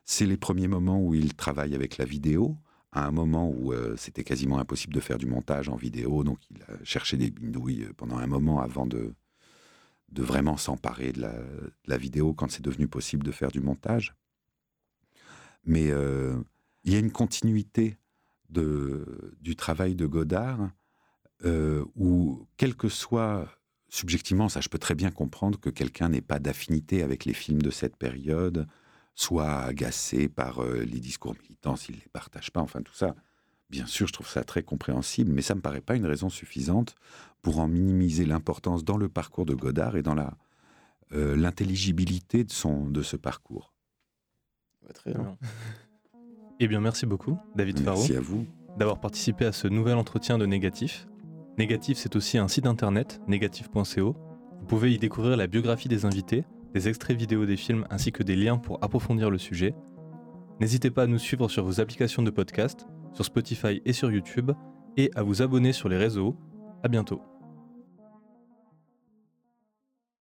C'est les premiers moments où il travaille avec la vidéo, à un moment où euh, c'était quasiment impossible de faire du montage en vidéo, donc il a cherché des bindouilles pendant un moment avant de, de vraiment s'emparer de la, vidéo quand c'est devenu possible de faire du montage. Mais euh, il y a une continuité de, du travail de Godard euh, où, quel que soit, subjectivement, ça je peux très bien comprendre que quelqu'un n'ait pas d'affinité avec les films de cette période, soit agacé par euh, les discours militants s'il ne les partage pas, enfin tout ça. Bien sûr, je trouve ça très compréhensible, mais ça ne me paraît pas une raison suffisante pour en minimiser l'importance dans le parcours de Godard et dans la, euh, l'intelligibilité de, son, de ce parcours. très bien. Eh bien, merci beaucoup, David Merci Faro, à vous. d'avoir participé à ce nouvel entretien de Négatif. Négatif, c'est aussi un site internet, négatif.co. Vous pouvez y découvrir la biographie des invités, des extraits vidéo des films ainsi que des liens pour approfondir le sujet. N'hésitez pas à nous suivre sur vos applications de podcast, sur Spotify et sur YouTube, et à vous abonner sur les réseaux. À bientôt.